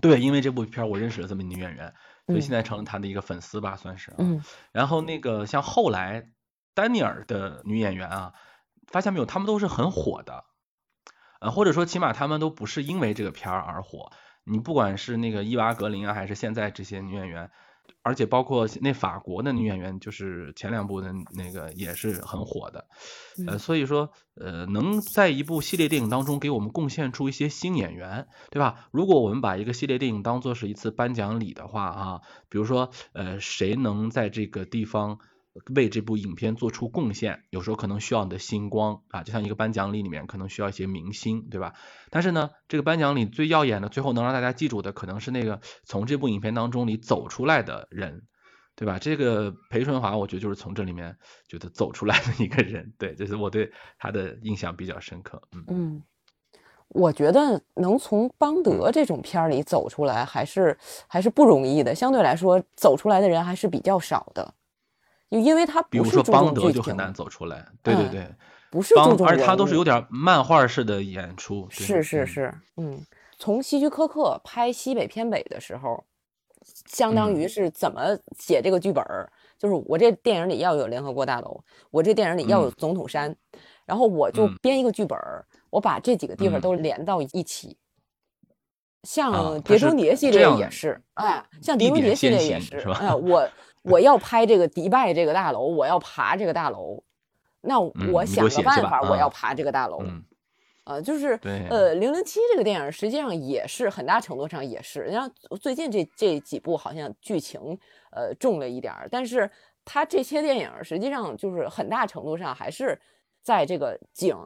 [SPEAKER 1] 对，因为这部片我认识了这么女演员，所以现在成了她的一个粉丝吧，算是。
[SPEAKER 2] 嗯。
[SPEAKER 1] 然后那个像后来丹尼尔的女演员啊，发现没有，她们都是很火的，呃，或者说起码她们都不是因为这个片儿而火。你不管是那个伊娃格林啊，还是现在这些女演员。而且包括那法国的女演员，就是前两部的那个也是很火的，呃，所以说呃能在一部系列电影当中给我们贡献出一些新演员，对吧？如果我们把一个系列电影当做是一次颁奖礼的话啊，比如说呃谁能在这个地方。为这部影片做出贡献，有时候可能需要你的星光啊，就像一个颁奖礼里面可能需要一些明星，对吧？但是呢，这个颁奖礼最耀眼的，最后能让大家记住的，可能是那个从这部影片当中里走出来的人，对吧？这个裴淳华，我觉得就是从这里面觉得走出来的一个人，对，这是我对他的印象比较深刻。
[SPEAKER 2] 嗯嗯，我觉得能从邦德这种片儿里走出来，还是还是不容易的，相对来说，走出来的人还是比较少的。就因为他，
[SPEAKER 1] 比如说邦德就很难走出来，对对对，
[SPEAKER 2] 不是注重
[SPEAKER 1] 而他都是有点漫画式的演出，
[SPEAKER 2] 是是是，嗯，从希区柯克拍西北偏北的时候，相当于是怎么写这个剧本儿，就是我这电影里要有联合国大楼，我这电影里要有总统山，然后我就编一个剧本儿，我把这几个地方都连到一起，像《碟中谍》系列也是，哎，像《碟中谍》系列也是，哎，我。我要拍这个迪拜这个大楼，我要爬这个大楼，那我想个办法，我要爬这个大楼，呃，就是呃，零零七这个电影实际上也是很大程度上也是，人家最近这这几部好像剧情呃重了一点儿，但是它这些电影实际上就是很大程度上还是在这个景，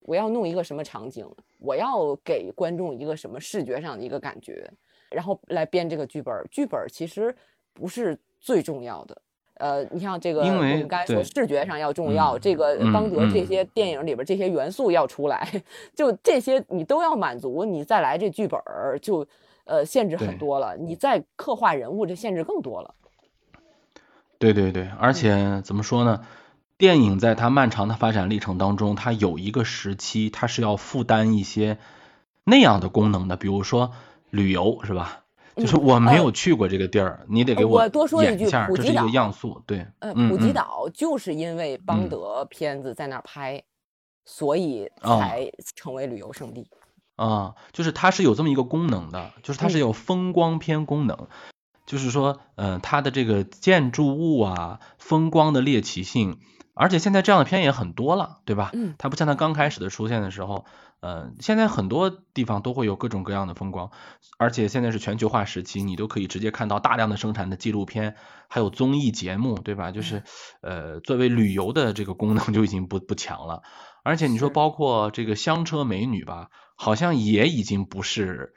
[SPEAKER 2] 我要弄一个什么场景，我要给观众一个什么视觉上的一个感觉。然后来编这个剧本。剧本其实不是最重要的。呃，你像这个，我们刚才说视觉上要重要，这个邦德这些电影里边这些元素要出来，就这些你都要满足，你再来这剧本就呃限制很多了，你再刻画人物这限制更多了。
[SPEAKER 1] 对对对，而且怎么说呢？电影在它漫长的发展历程当中，它有一个时期，它是要负担一些那样的功能的，比如说旅游，是吧？就是我没有去过这个地儿，你得给
[SPEAKER 2] 我多说
[SPEAKER 1] 一
[SPEAKER 2] 句，普吉岛
[SPEAKER 1] 样素，对，
[SPEAKER 2] 呃，普吉岛就是因为邦德片子在那儿拍，所以才成为旅游胜地。
[SPEAKER 1] 啊，就是它是有这么一个功能的，就是它是有风光片功能，就是说，嗯，它的这个建筑物啊，风光的猎奇性。而且现在这样的片也很多了，对吧？
[SPEAKER 2] 嗯，
[SPEAKER 1] 它不像它刚开始的出现的时候，呃，现在很多地方都会有各种各样的风光，而且现在是全球化时期，你都可以直接看到大量的生产的纪录片，还有综艺节目，对吧？就是呃，作为旅游的这个功能就已经不不强了。而且你说包括这个香车美女吧，好像也已经不是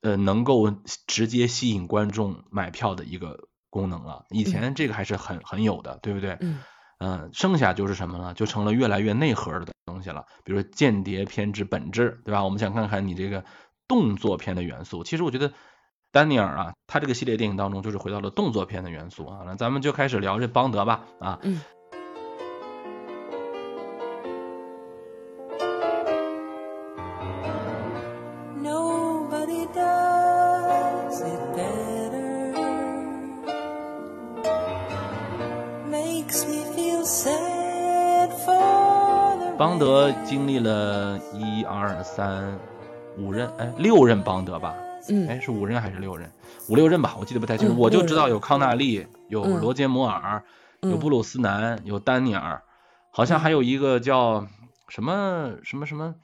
[SPEAKER 1] 呃能够直接吸引观众买票的一个功能了。以前这个还是很很有的，对不对？
[SPEAKER 2] 嗯。
[SPEAKER 1] 嗯，嗯剩下就是什么呢？就成了越来越内核的东西了。比如说间谍片之本质，对吧？我们想看看你这个动作片的元素。其实我觉得丹尼尔啊，他这个系列电影当中就是回到了动作片的元素啊。那咱们就开始聊这邦德吧啊。
[SPEAKER 2] 嗯。
[SPEAKER 1] 德经历了一二三五任，哎，六任邦德吧？
[SPEAKER 2] 嗯，
[SPEAKER 1] 哎，是五任还是六任？五六任吧，我记得不太清楚。我就知道有康纳利，有罗杰摩尔，有布鲁斯南，有丹尼尔，好像还有一个叫什么什么什么，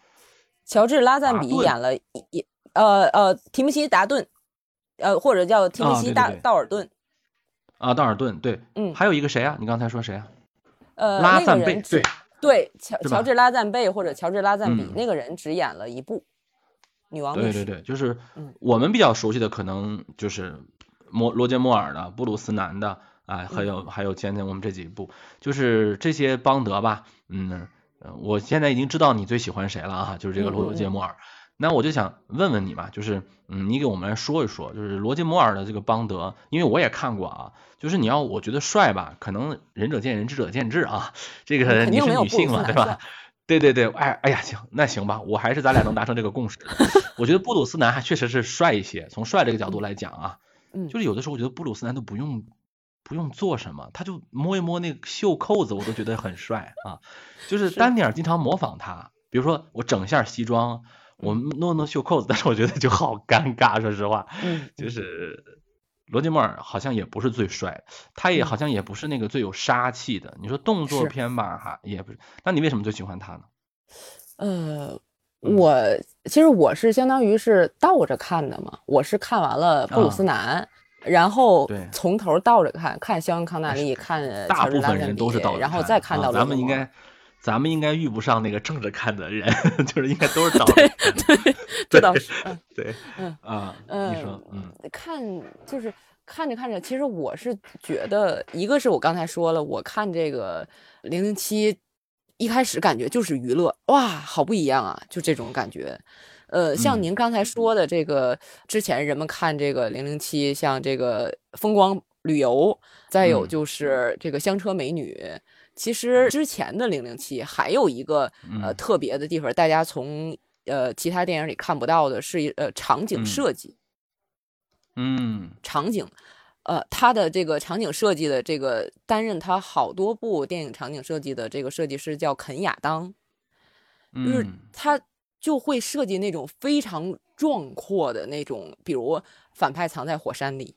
[SPEAKER 2] 乔治拉赞比演了一呃呃提姆西达顿，呃或者叫提姆西达道尔顿。
[SPEAKER 1] 啊，道尔顿，对，
[SPEAKER 2] 嗯，
[SPEAKER 1] 还有一个谁啊？你刚才说谁啊？
[SPEAKER 2] 呃，
[SPEAKER 1] 拉赞贝，对。
[SPEAKER 2] 对，乔乔治拉赞贝或者乔治拉赞比那个人只演了一部《女王
[SPEAKER 1] 对对对，就是我们比较熟悉的可能就是摩罗杰摩尔的、布鲁斯南的啊，还有还有前天我们这几部，就是这些邦德吧。嗯，我现在已经知道你最喜欢谁了啊，就是这个罗杰摩尔。那我就想问问你嘛，就是嗯，你给我们来说一说，就是罗杰摩尔的这个邦德，因为我也看过啊，就是你要我觉得帅吧，可能仁者见仁，智者见智啊。这个你是女性嘛，对吧？对对对，哎哎呀，行，那行吧，我还是咱俩能达成这个共识。我觉得布鲁斯南还确实是帅一些，从帅这个角度来讲啊，
[SPEAKER 2] 嗯，
[SPEAKER 1] 就是有的时候我觉得布鲁斯南都不用不用做什么，他就摸一摸那个袖扣子，我都觉得很帅啊。就是丹尼尔经常模仿他，比如说我整一下西装。我弄弄袖扣子，但是我觉得就好尴尬，说实话，
[SPEAKER 2] 嗯，
[SPEAKER 1] 就是罗杰摩尔好像也不是最帅，他也好像也不是那个最有杀气的。你说动作片吧，哈，也不是。那你为什么最喜欢他呢？
[SPEAKER 2] 呃，我其实我是相当于是倒着看的嘛，我是看完了布鲁斯南，然后从头倒着看，看肖恩康纳利，看
[SPEAKER 1] 大部分人都是倒着看
[SPEAKER 2] 然后再看到
[SPEAKER 1] 咱们应该。咱们应该遇不上那个正着看的人，就是应该都是倒
[SPEAKER 2] 着。对对，这倒是。
[SPEAKER 1] 对，嗯啊，你说，嗯，
[SPEAKER 2] 看就是看着看着，其实我是觉得，一个是我刚才说了，我看这个零零七，一开始感觉就是娱乐，哇，好不一样啊，就这种感觉。呃，像您刚才说的这个，之前人们看这个零零七，像这个风光旅游，再有就是这个香车美女。其实之前的零零七还有一个呃特别的地方，大家从呃其他电影里看不到的是呃场景设计，
[SPEAKER 1] 嗯，
[SPEAKER 2] 场景，呃，他的这个场景设计的这个担任他好多部电影场景设计的这个设计师叫肯亚当，就是他就会设计那种非常壮阔的那种，比如反派藏在火山里。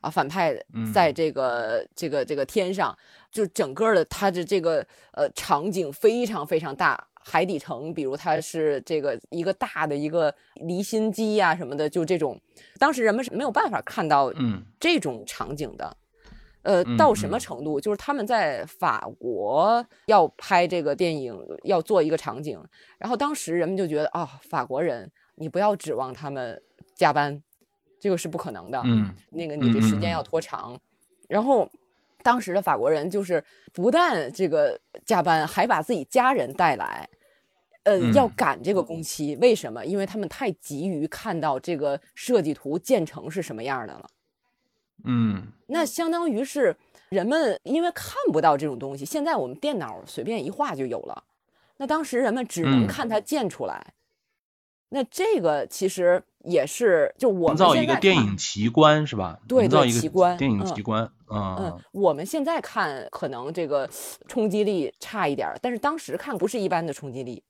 [SPEAKER 2] 啊，反派在这个这个这个天上，就整个的他的这个呃场景非常非常大，海底城，比如它是这个一个大的一个离心机呀什么的，就这种，当时人们是没有办法看到这种场景的，呃，到什么程度？就是他们在法国要拍这个电影，要做一个场景，然后当时人们就觉得啊，法国人，你不要指望他们加班。这个是不可能的。
[SPEAKER 1] 嗯，
[SPEAKER 2] 那个你这时间要拖长。然后当时的法国人就是不但这个加班，还把自己家人带来，呃，要赶这个工期。为什么？因为他们太急于看到这个设计图建成是什么样的了。
[SPEAKER 1] 嗯，
[SPEAKER 2] 那相当于是人们因为看不到这种东西，现在我们电脑随便一画就有了。那当时人们只能看它建出来。那这个其实也是就我们
[SPEAKER 1] 造一个电影奇观是吧？
[SPEAKER 2] 对
[SPEAKER 1] 对，
[SPEAKER 2] 奇观，
[SPEAKER 1] 电影奇观。嗯
[SPEAKER 2] 嗯，我们现在看可能这个冲击力差一点，但是当时看不是一般的冲击力。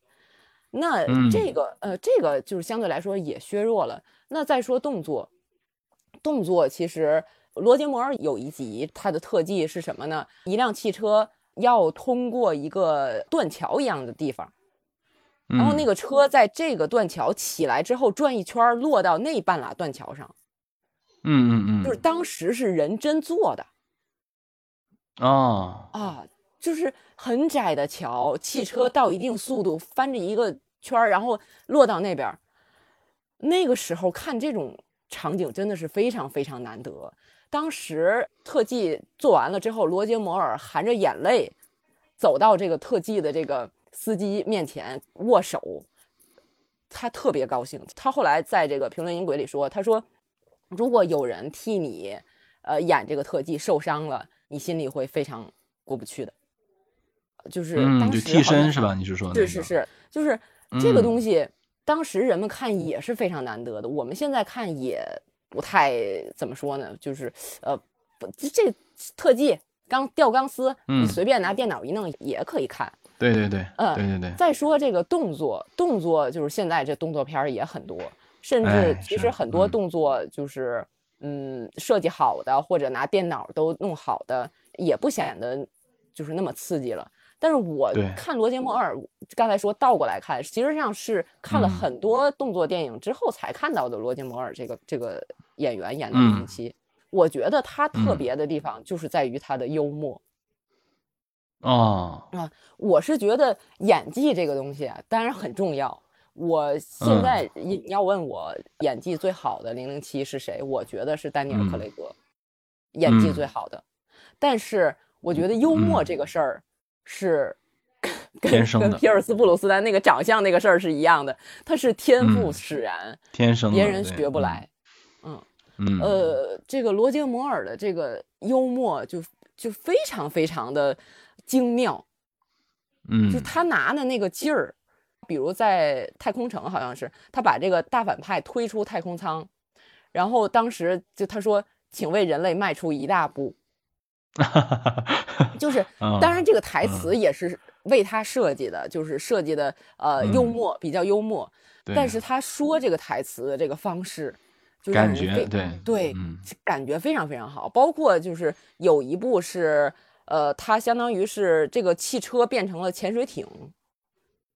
[SPEAKER 2] 那这个呃，这个就是相对来说也削弱了。那再说动作，动作其实。罗杰摩尔有一集，他的特技是什么呢？一辆汽车要通过一个断桥一样的地方，然后那个车在这个断桥起来之后转一圈，落到那半拉断桥上。
[SPEAKER 1] 嗯嗯嗯，
[SPEAKER 2] 就是当时是人真做的。
[SPEAKER 1] 哦
[SPEAKER 2] 啊，就是很窄的桥，汽车到一定速度翻着一个圈，然后落到那边。那个时候看这种场景真的是非常非常难得。当时特技做完了之后，罗杰摩尔含着眼泪走到这个特技的这个司机面前握手，他特别高兴。他后来在这个评论音轨里说：“他说，如果有人替你呃演这个特技受伤了，你心里会非常过不去的。”就是当时
[SPEAKER 1] 替身是吧？你是说？
[SPEAKER 2] 对是是，就是这个东西，当时人们看也是非常难得的。我们现在看也。不太怎么说呢，就是呃，不，这特技钢吊钢丝，你随便拿电脑一弄也可以看。
[SPEAKER 1] 对对对，嗯，对对对。
[SPEAKER 2] 再说这个动作，动作就是现在这动作片也很多，甚至其实很多动作就是嗯设计好的或者拿电脑都弄好的，也不显得就是那么刺激了。但是我看罗杰摩尔，刚才说倒过来看，其实上是看了很多动作电影之后才看到的罗杰摩尔这个这个演员演的零零七。我觉得他特别的地方就是在于他的幽默。
[SPEAKER 1] 哦
[SPEAKER 2] 啊，我是觉得演技这个东西啊，当然很重要。我现在你要问我演技最好的零零七是谁，我觉得是丹尼尔·克雷格，演技最好的。但是我觉得幽默这个事儿。是跟跟皮尔斯布鲁斯丹那个长相那个事儿是一样的，他是天赋使然，
[SPEAKER 1] 天生
[SPEAKER 2] 别人学不来。嗯
[SPEAKER 1] 嗯
[SPEAKER 2] 呃，这个罗杰摩尔的这个幽默就就非常非常的精妙。
[SPEAKER 1] 嗯，
[SPEAKER 2] 就他拿的那个劲儿，比如在太空城好像是他把这个大反派推出太空舱，然后当时就他说：“请为人类迈出一大步。”就是，当然这个台词也是为他设计的，就是设计的呃幽默，比较幽默。但是他说这个台词的这个方式，就
[SPEAKER 1] 感觉对
[SPEAKER 2] 对，感觉非常非常好。包括就是有一部是呃，它相当于是这个汽车变成了潜水艇，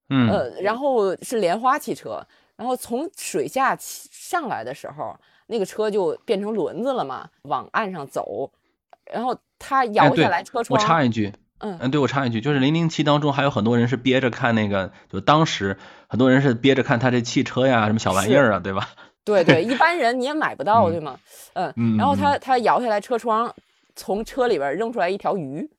[SPEAKER 1] 嗯
[SPEAKER 2] 呃，然后是莲花汽车，然后从水下上来的时候，那个车就变成轮子了嘛，往岸上走，然后。他摇下来车窗。
[SPEAKER 1] 我插一句，
[SPEAKER 2] 嗯
[SPEAKER 1] 嗯，对我插一句，就是零零七当中还有很多人是憋着看那个，就当时很多人是憋着看他这汽车呀，什么小玩意儿啊，对吧？
[SPEAKER 2] 对对，一般人你也买不到，对吗？嗯，然后他他摇下来车窗，从车里边扔出来一条鱼。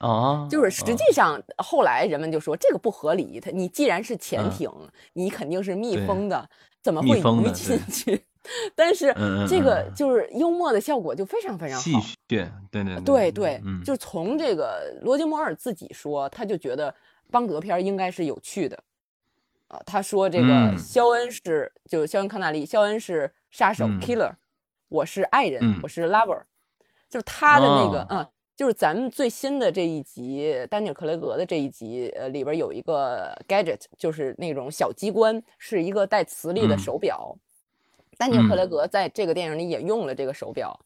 [SPEAKER 1] 哦，
[SPEAKER 2] 就是实际上后来人们就说这个不合理，他你既然是潜艇，你肯定是密封的，怎么会鱼进去？但是这个就是幽默的效果就非常非常好，
[SPEAKER 1] 戏谑，对对
[SPEAKER 2] 对对，就从这个罗杰摩尔自己说，他就觉得邦德片应该是有趣的，啊，他说这个肖恩是就肖恩康纳利，肖恩是杀手 killer，我是爱人，我是 lover，就是他的那个嗯，就是咱们最新的这一集丹尼尔克雷格的这一集，呃，里边有一个 gadget，就是那种小机关，是一个带磁力的手表。丹尼尔·克雷格在这个电影里也用了这个手表，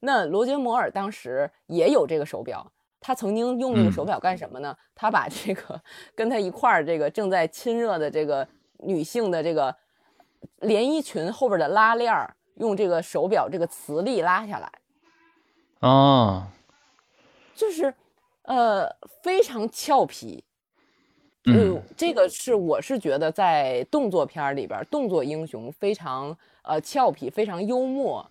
[SPEAKER 2] 那罗杰·摩尔当时也有这个手表，他曾经用这个手表干什么呢？他把这个跟他一块儿这个正在亲热的这个女性的这个连衣裙后边的拉链儿，用这个手表这个磁力拉下来，
[SPEAKER 1] 哦，
[SPEAKER 2] 就是呃非常俏皮，嗯，这个是我是觉得在动作片里边，动作英雄非常呃俏皮，非常幽默，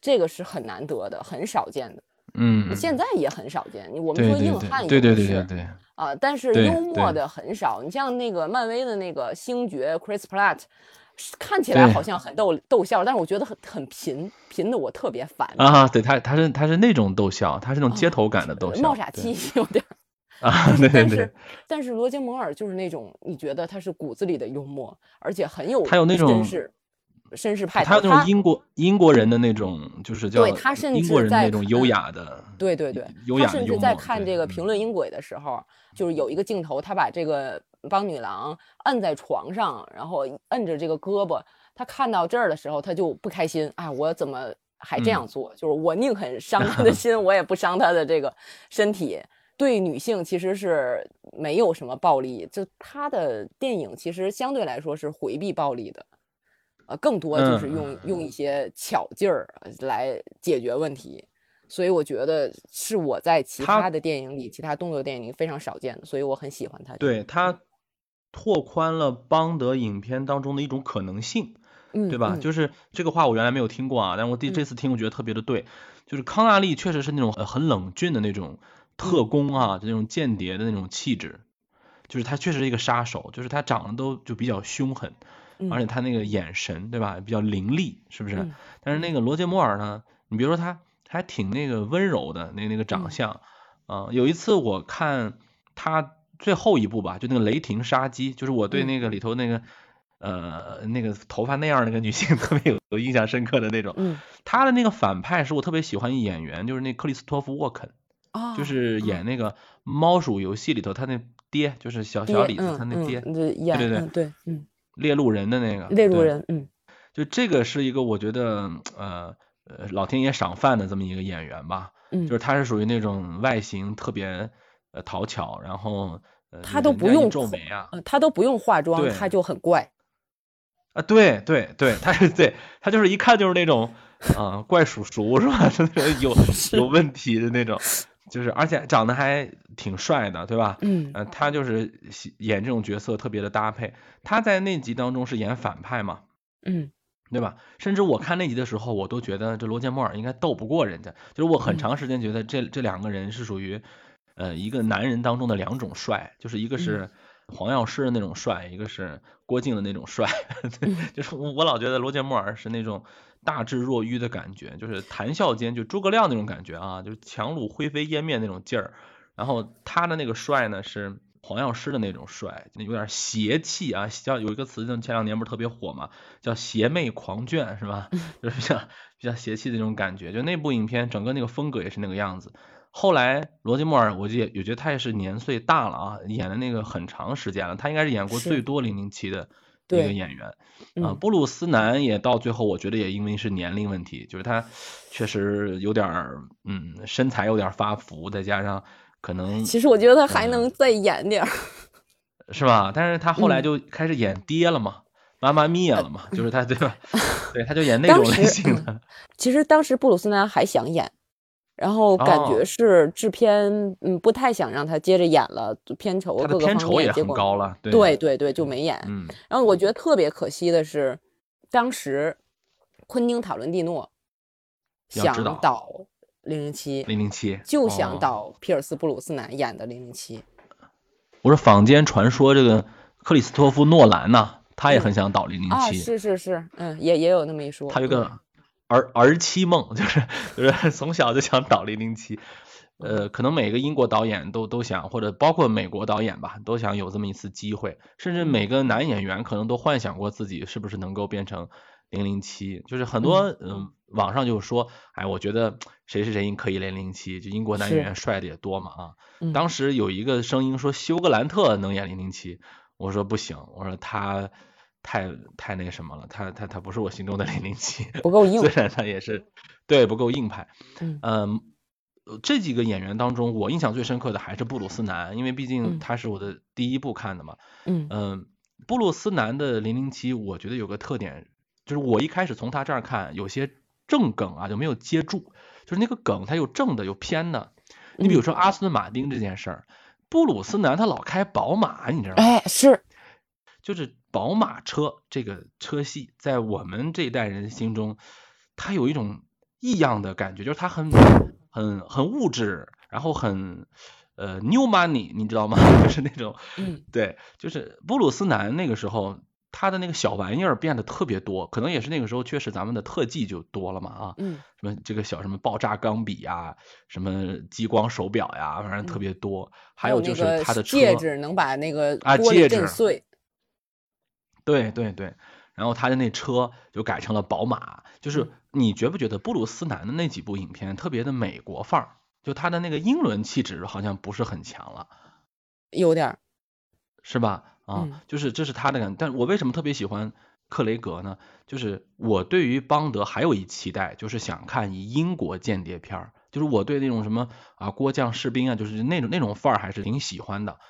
[SPEAKER 2] 这个是很难得的，很少见的。
[SPEAKER 1] 嗯，
[SPEAKER 2] 现在也很少见。我们说硬汉
[SPEAKER 1] 也是
[SPEAKER 2] 啊，但是幽默的很少。你像那个漫威的那个星爵 Chris Pratt，看起来好像很逗逗笑，但是我觉得很很贫贫的，我特别烦
[SPEAKER 1] 啊。对他，他是他是那种逗笑，他是那种街头感的逗笑，
[SPEAKER 2] 冒傻气有点。
[SPEAKER 1] 啊，对对
[SPEAKER 2] 对，但是罗杰摩尔就是那种你觉得他是骨子里的幽默，而且很有
[SPEAKER 1] 他有那种
[SPEAKER 2] 绅士绅士派，
[SPEAKER 1] 他有那种英国英国人的那种就是叫
[SPEAKER 2] 对他甚至
[SPEAKER 1] 英国人那种优雅的，
[SPEAKER 2] 对对对，
[SPEAKER 1] 优雅
[SPEAKER 2] 他甚至在看这个评论音轨的时候，就是有一个镜头，他把这个帮女郎摁在床上，然后摁着这个胳膊，他看到这儿的时候，他就不开心，哎，我怎么还这样做？就是我宁肯伤他的 心，我也不伤他的这个身体。对女性其实是没有什么暴力，就他的电影其实相对来说是回避暴力的，呃，更多就是用用一些巧劲儿来解决问题，所以我觉得是我在其他的电影里，其他动作电影里非常少见的，所以我很喜欢他。
[SPEAKER 1] 对他拓宽了邦德影片当中的一种可能性，对吧？就是这个话我原来没有听过啊，但我第这次听，我觉得特别的对，就是康纳利确实是那种很冷峻的那种。特工啊，就那种间谍的那种气质，就是他确实是一个杀手，就是他长得都就比较凶狠，而且他那个眼神，对吧，比较凌厉，是不是？但是那个罗杰摩尔呢，你比如说他还挺那个温柔的，那那个长相啊。有一次我看他最后一部吧，就那个雷霆杀机，就是我对那个里头那个呃那个头发那样那个女性 特别有有印象深刻的那种。
[SPEAKER 2] 嗯。
[SPEAKER 1] 他的那个反派是我特别喜欢一演员，就是那克里斯托弗沃肯。就是演那个猫鼠游戏里头，他那爹就是小小李子，他那爹，对对对
[SPEAKER 2] 对，嗯，
[SPEAKER 1] 猎鹿人的那个
[SPEAKER 2] 猎鹿人，嗯，
[SPEAKER 1] 就这个是一个我觉得呃呃老天爷赏饭的这么一个演员吧，
[SPEAKER 2] 嗯，
[SPEAKER 1] 就是他是属于那种外形特别呃讨巧，然后
[SPEAKER 2] 他都不用
[SPEAKER 1] 皱眉啊，
[SPEAKER 2] 他都不用化妆，他就很怪
[SPEAKER 1] 啊，对对对，他是对他就是一看就是那种啊怪叔叔是吧？有 有问题的那种。就是，而且长得还挺帅的，对吧？
[SPEAKER 2] 嗯，
[SPEAKER 1] 呃，他就是演这种角色特别的搭配。他在那集当中是演反派嘛？
[SPEAKER 2] 嗯，
[SPEAKER 1] 对吧？甚至我看那集的时候，我都觉得这罗杰莫尔应该斗不过人家。就是我很长时间觉得这这两个人是属于，呃，一个男人当中的两种帅，就是一个是黄药师的那种帅，一个是郭靖的那种帅。就是我我老觉得罗杰摩尔是那种。大智若愚的感觉，就是谈笑间就诸葛亮那种感觉啊，就是强弩灰飞烟灭那种劲儿。然后他的那个帅呢，是黄药师的那种帅，有点邪气啊。叫有一个词，就前两年不是特别火嘛，叫邪魅狂狷，是吧？就是比较比较邪气的那种感觉。就那部影片整个那个风格也是那个样子。后来罗杰莫尔，我也也觉得他也是年岁大了啊，演的那个很长时间了，他应该是演过最多零零七的。一个演员，啊，布鲁斯南也到最后，我觉得也因为是年龄问题，就是他确实有点儿，嗯，身材有点发福，再加上可能，
[SPEAKER 2] 其实我觉得他还能再演点儿，
[SPEAKER 1] 是吧？但是他后来就开始演爹了嘛，妈妈咪呀了嘛，就是他对吧？对，他就演 那种类型的。
[SPEAKER 2] 其实当时布鲁斯南还想演。然后感觉是制片嗯不太想让他接着演了，片酬各个方面
[SPEAKER 1] 也很高了，
[SPEAKER 2] 对对对就没演。
[SPEAKER 1] 嗯，
[SPEAKER 2] 然后我觉得特别可惜的是，当时昆汀塔伦蒂诺想导零零七，
[SPEAKER 1] 零零七
[SPEAKER 2] 就想导皮尔斯布鲁斯南演的零零七。
[SPEAKER 1] 我说坊间传说这个克里斯托夫诺兰呐，他也很想导零零七，
[SPEAKER 2] 是是是，嗯，也也有那么一说。
[SPEAKER 1] 他有个。儿儿妻梦 就是就是 从小就想导零零七，呃，可能每个英国导演都都想，或者包括美国导演吧，都想有这么一次机会，甚至每个男演员可能都幻想过自己是不是能够变成零零七，就是很多嗯。网上就说，哎，我觉得谁谁谁可以零零七，就英国男演员帅的也多嘛啊，当时有一个声音说休格兰特能演零零七，我说不行，我说他。太太那什么了，他他他不是我心中的零零七，
[SPEAKER 2] 不够硬。
[SPEAKER 1] 虽然他也是，对不够硬派。嗯，这几个演员当中，我印象最深刻的还是布鲁斯南，因为毕竟他是我的第一部看的嘛。
[SPEAKER 2] 嗯
[SPEAKER 1] 嗯，布鲁斯南的零零七，我觉得有个特点，就是我一开始从他这儿看，有些正梗啊就没有接住，就是那个梗它有正的有偏的。你比如说阿斯顿马丁这件事儿。布鲁斯南他老开宝马，你知道吗？
[SPEAKER 2] 哎，是，
[SPEAKER 1] 就是宝马车这个车系，在我们这一代人心中，它有一种异样的感觉，就是它很很很物质，然后很呃 new money，你知道吗？就是那种，
[SPEAKER 2] 嗯，
[SPEAKER 1] 对，就是布鲁斯南那个时候。他的那个小玩意儿变得特别多，可能也是那个时候确实咱们的特技就多了嘛啊，
[SPEAKER 2] 嗯，
[SPEAKER 1] 什么这个小什么爆炸钢笔呀，什么激光手表呀，反正特别多。还
[SPEAKER 2] 有
[SPEAKER 1] 就是他的
[SPEAKER 2] 戒指能把那个
[SPEAKER 1] 啊戒
[SPEAKER 2] 指震碎。
[SPEAKER 1] 对对对，然后他的那车就改成了宝马，就是你觉不觉得布鲁斯南的那几部影片特别的美国范儿？就他的那个英伦气质好像不是很强了，
[SPEAKER 2] 有点，
[SPEAKER 1] 是吧？啊，就是这是他的感，但我为什么特别喜欢克雷格呢？就是我对于邦德还有一期待，就是想看一英国间谍片儿，就是我对那种什么啊郭将士兵啊，就是那种那种范儿还是挺喜欢的。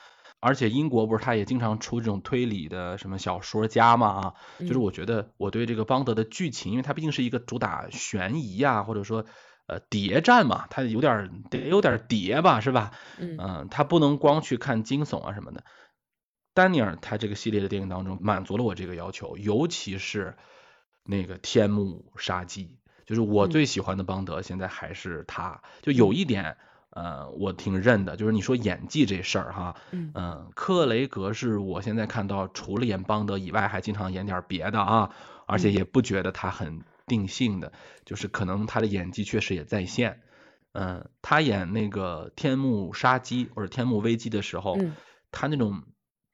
[SPEAKER 1] 而且英国不是他也经常出这种推理的什么小说家嘛啊，就是我觉得我对这个邦德的剧情，因为它毕竟是一个主打悬疑啊，或者说呃谍战嘛，它有点得有点谍吧，是吧？嗯，他不能光去看惊悚啊什么的。丹尼尔他这个系列的电影当中满足了我这个要求，尤其是那个天幕杀机，就是我最喜欢的邦德，现在还是他。就有一点，呃，我挺认的，就是你说演技这事儿哈，嗯，克雷格是我现在看到除了演邦德以外，还经常演点别的啊，而且也不觉得他很定性的，就是可能他的演技确实也在线。嗯，他演那个天幕杀机或者天幕危机的时候，他那种。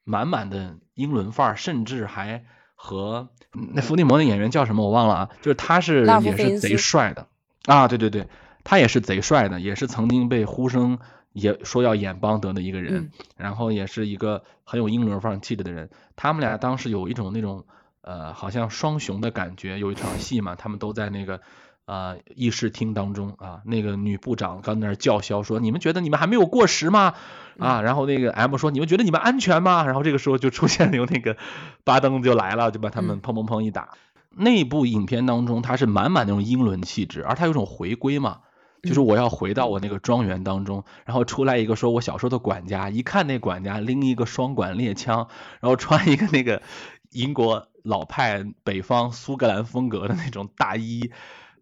[SPEAKER 1] 满满的英伦范儿，甚至还和那伏地魔的演员叫什么我忘了啊，就是他是也是贼帅的啊，对对对，他也是贼帅的，也是曾经被呼声也说要演邦德的一个人，然后也是一个很有英伦范儿气质的人。他们俩当时有一种那种呃，好像双雄的感觉，有一场戏嘛，他们都在那个。呃，议事厅当中啊，那个女部长刚在那叫嚣说：“你们觉得你们还没有过时吗？”啊，然后那个 M 说：“你们觉得你们安全吗？”然后这个时候就出现了 有那个巴登就来了，就把他们砰砰砰一打。那部影片当中，他是满满那种英伦气质，而他有种回归嘛，就是我要回到我那个庄园当中，然后出来一个说我小时候的管家，一看那管家拎一个双管猎枪，然后穿一个那个英国老派北方苏格兰风格的那种大衣。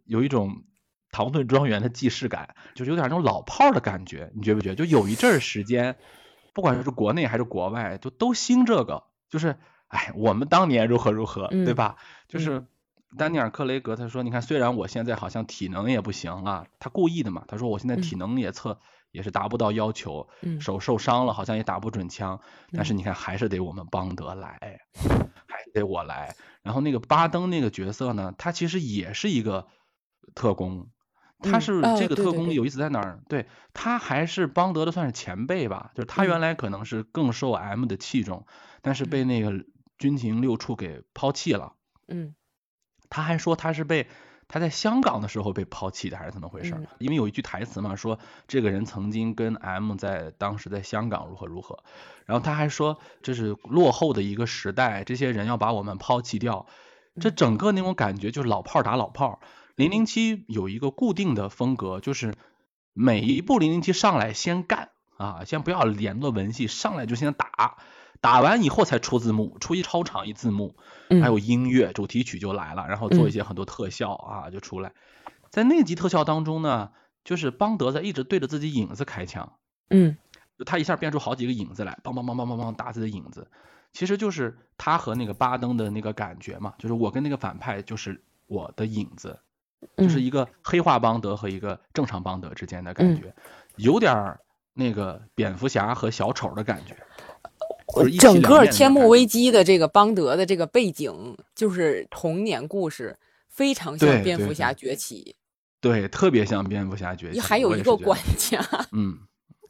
[SPEAKER 1] 有一种唐顿庄园的既视感，就是有点那种老炮儿的感觉，你觉不觉？就有一阵儿时间，不管是国内还是国外，就都兴这个，就是哎，我们当年如何如何，对吧？就是丹尼尔·克雷格他说，你看，虽然我现在好像体能也不行啊，他故意的嘛，他说我现在体能也测也是达不到要求，手受伤了，好像也打不准枪，但是你看还是得我们邦德来，还是得我来。然后那个巴登那个角色呢，他其实也是一个。特工，他是这个特工有意思在哪儿？对他还是邦德的算是前辈吧，就是他原来可能是更受 M 的器重，但是被那个军情六处给抛弃了。
[SPEAKER 2] 嗯，
[SPEAKER 1] 他还说他是被他在香港的时候被抛弃的，还是怎么回事？因为有一句台词嘛，说这个人曾经跟 M 在当时在香港如何如何，然后他还说这是落后的一个时代，这些人要把我们抛弃掉，这整个那种感觉就是老炮打老炮。零零七有一个固定的风格，就是每一部零零七上来先干啊，先不要连着文戏，上来就先打，打完以后才出字幕，出一超长一字幕，还有音乐主题曲就来了，然后做一些很多特效啊就出来。在那集特效当中呢，就是邦德在一直对着自己影子开枪，
[SPEAKER 2] 嗯，
[SPEAKER 1] 他一下变出好几个影子来，梆梆梆梆梆梆打自己的影子，其实就是他和那个巴登的那个感觉嘛，就是我跟那个反派就是我的影子。就是一个黑化邦德和一个正常邦德之间的感觉，有点那个蝙蝠侠和小丑的感觉。
[SPEAKER 2] 整个天幕危机的这个邦德的这个背景就是童年故事，非常像蝙蝠侠崛起。
[SPEAKER 1] 对，特别像蝙蝠侠崛起。
[SPEAKER 2] 还有一个管家，
[SPEAKER 1] 嗯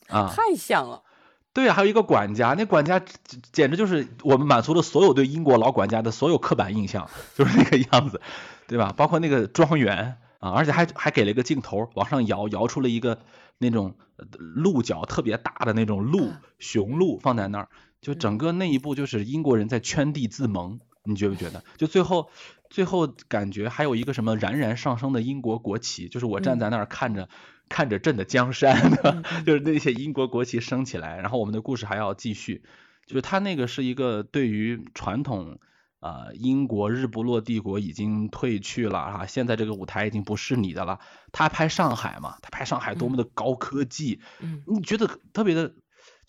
[SPEAKER 1] 啊，
[SPEAKER 2] 太像了。
[SPEAKER 1] 对呀，还有一个管家，那管家简直就是我们满足了所有对英国老管家的所有刻板印象，就是那个样子。对吧？包括那个庄园啊，而且还还给了一个镜头往上摇，摇出了一个那种鹿角特别大的那种鹿，雄鹿放在那儿，就整个那一步就是英国人在圈地自萌，你觉不觉得？就最后最后感觉还有一个什么冉冉上升的英国国旗，就是我站在那儿看着看着朕的江山，
[SPEAKER 2] 嗯
[SPEAKER 1] 就是那些英国国旗升起来，然后我们的故事还要继续。就是他那个是一个对于传统啊、呃英国日不落帝国已经退去了啊，现在这个舞台已经不是你的了。他拍上海嘛，他拍上海多么的高科技，
[SPEAKER 2] 嗯
[SPEAKER 1] 你觉得特别的，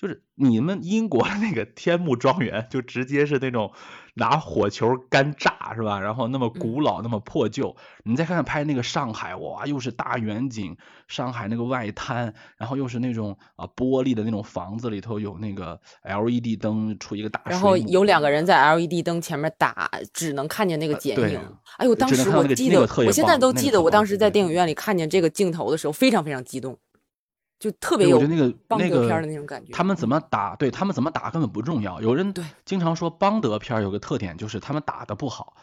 [SPEAKER 1] 就是你们英国的那个天幕庄园，就直接是那种拿火球干炸是吧？然后那么古老，那么破旧。你再看看拍那个上海，哇，又是大远景，上海那个外滩，然后又是那种啊玻璃的那种房子里头有那个 LED 灯出一个大
[SPEAKER 2] 然后有两个人在 LED 灯前面打，只能看见那个剪
[SPEAKER 1] 对
[SPEAKER 2] 影。哎呦，当时我记得，我现在都记得，我当时在电影院里看见这个镜头的时候，非常非常激动，就特别，有
[SPEAKER 1] 我觉得那个那个
[SPEAKER 2] 邦德片的那种感觉。
[SPEAKER 1] 他们怎么打，对他们怎么打根本不重要。有人
[SPEAKER 2] 对
[SPEAKER 1] 经常说邦德片有个特点就是他们打的不好。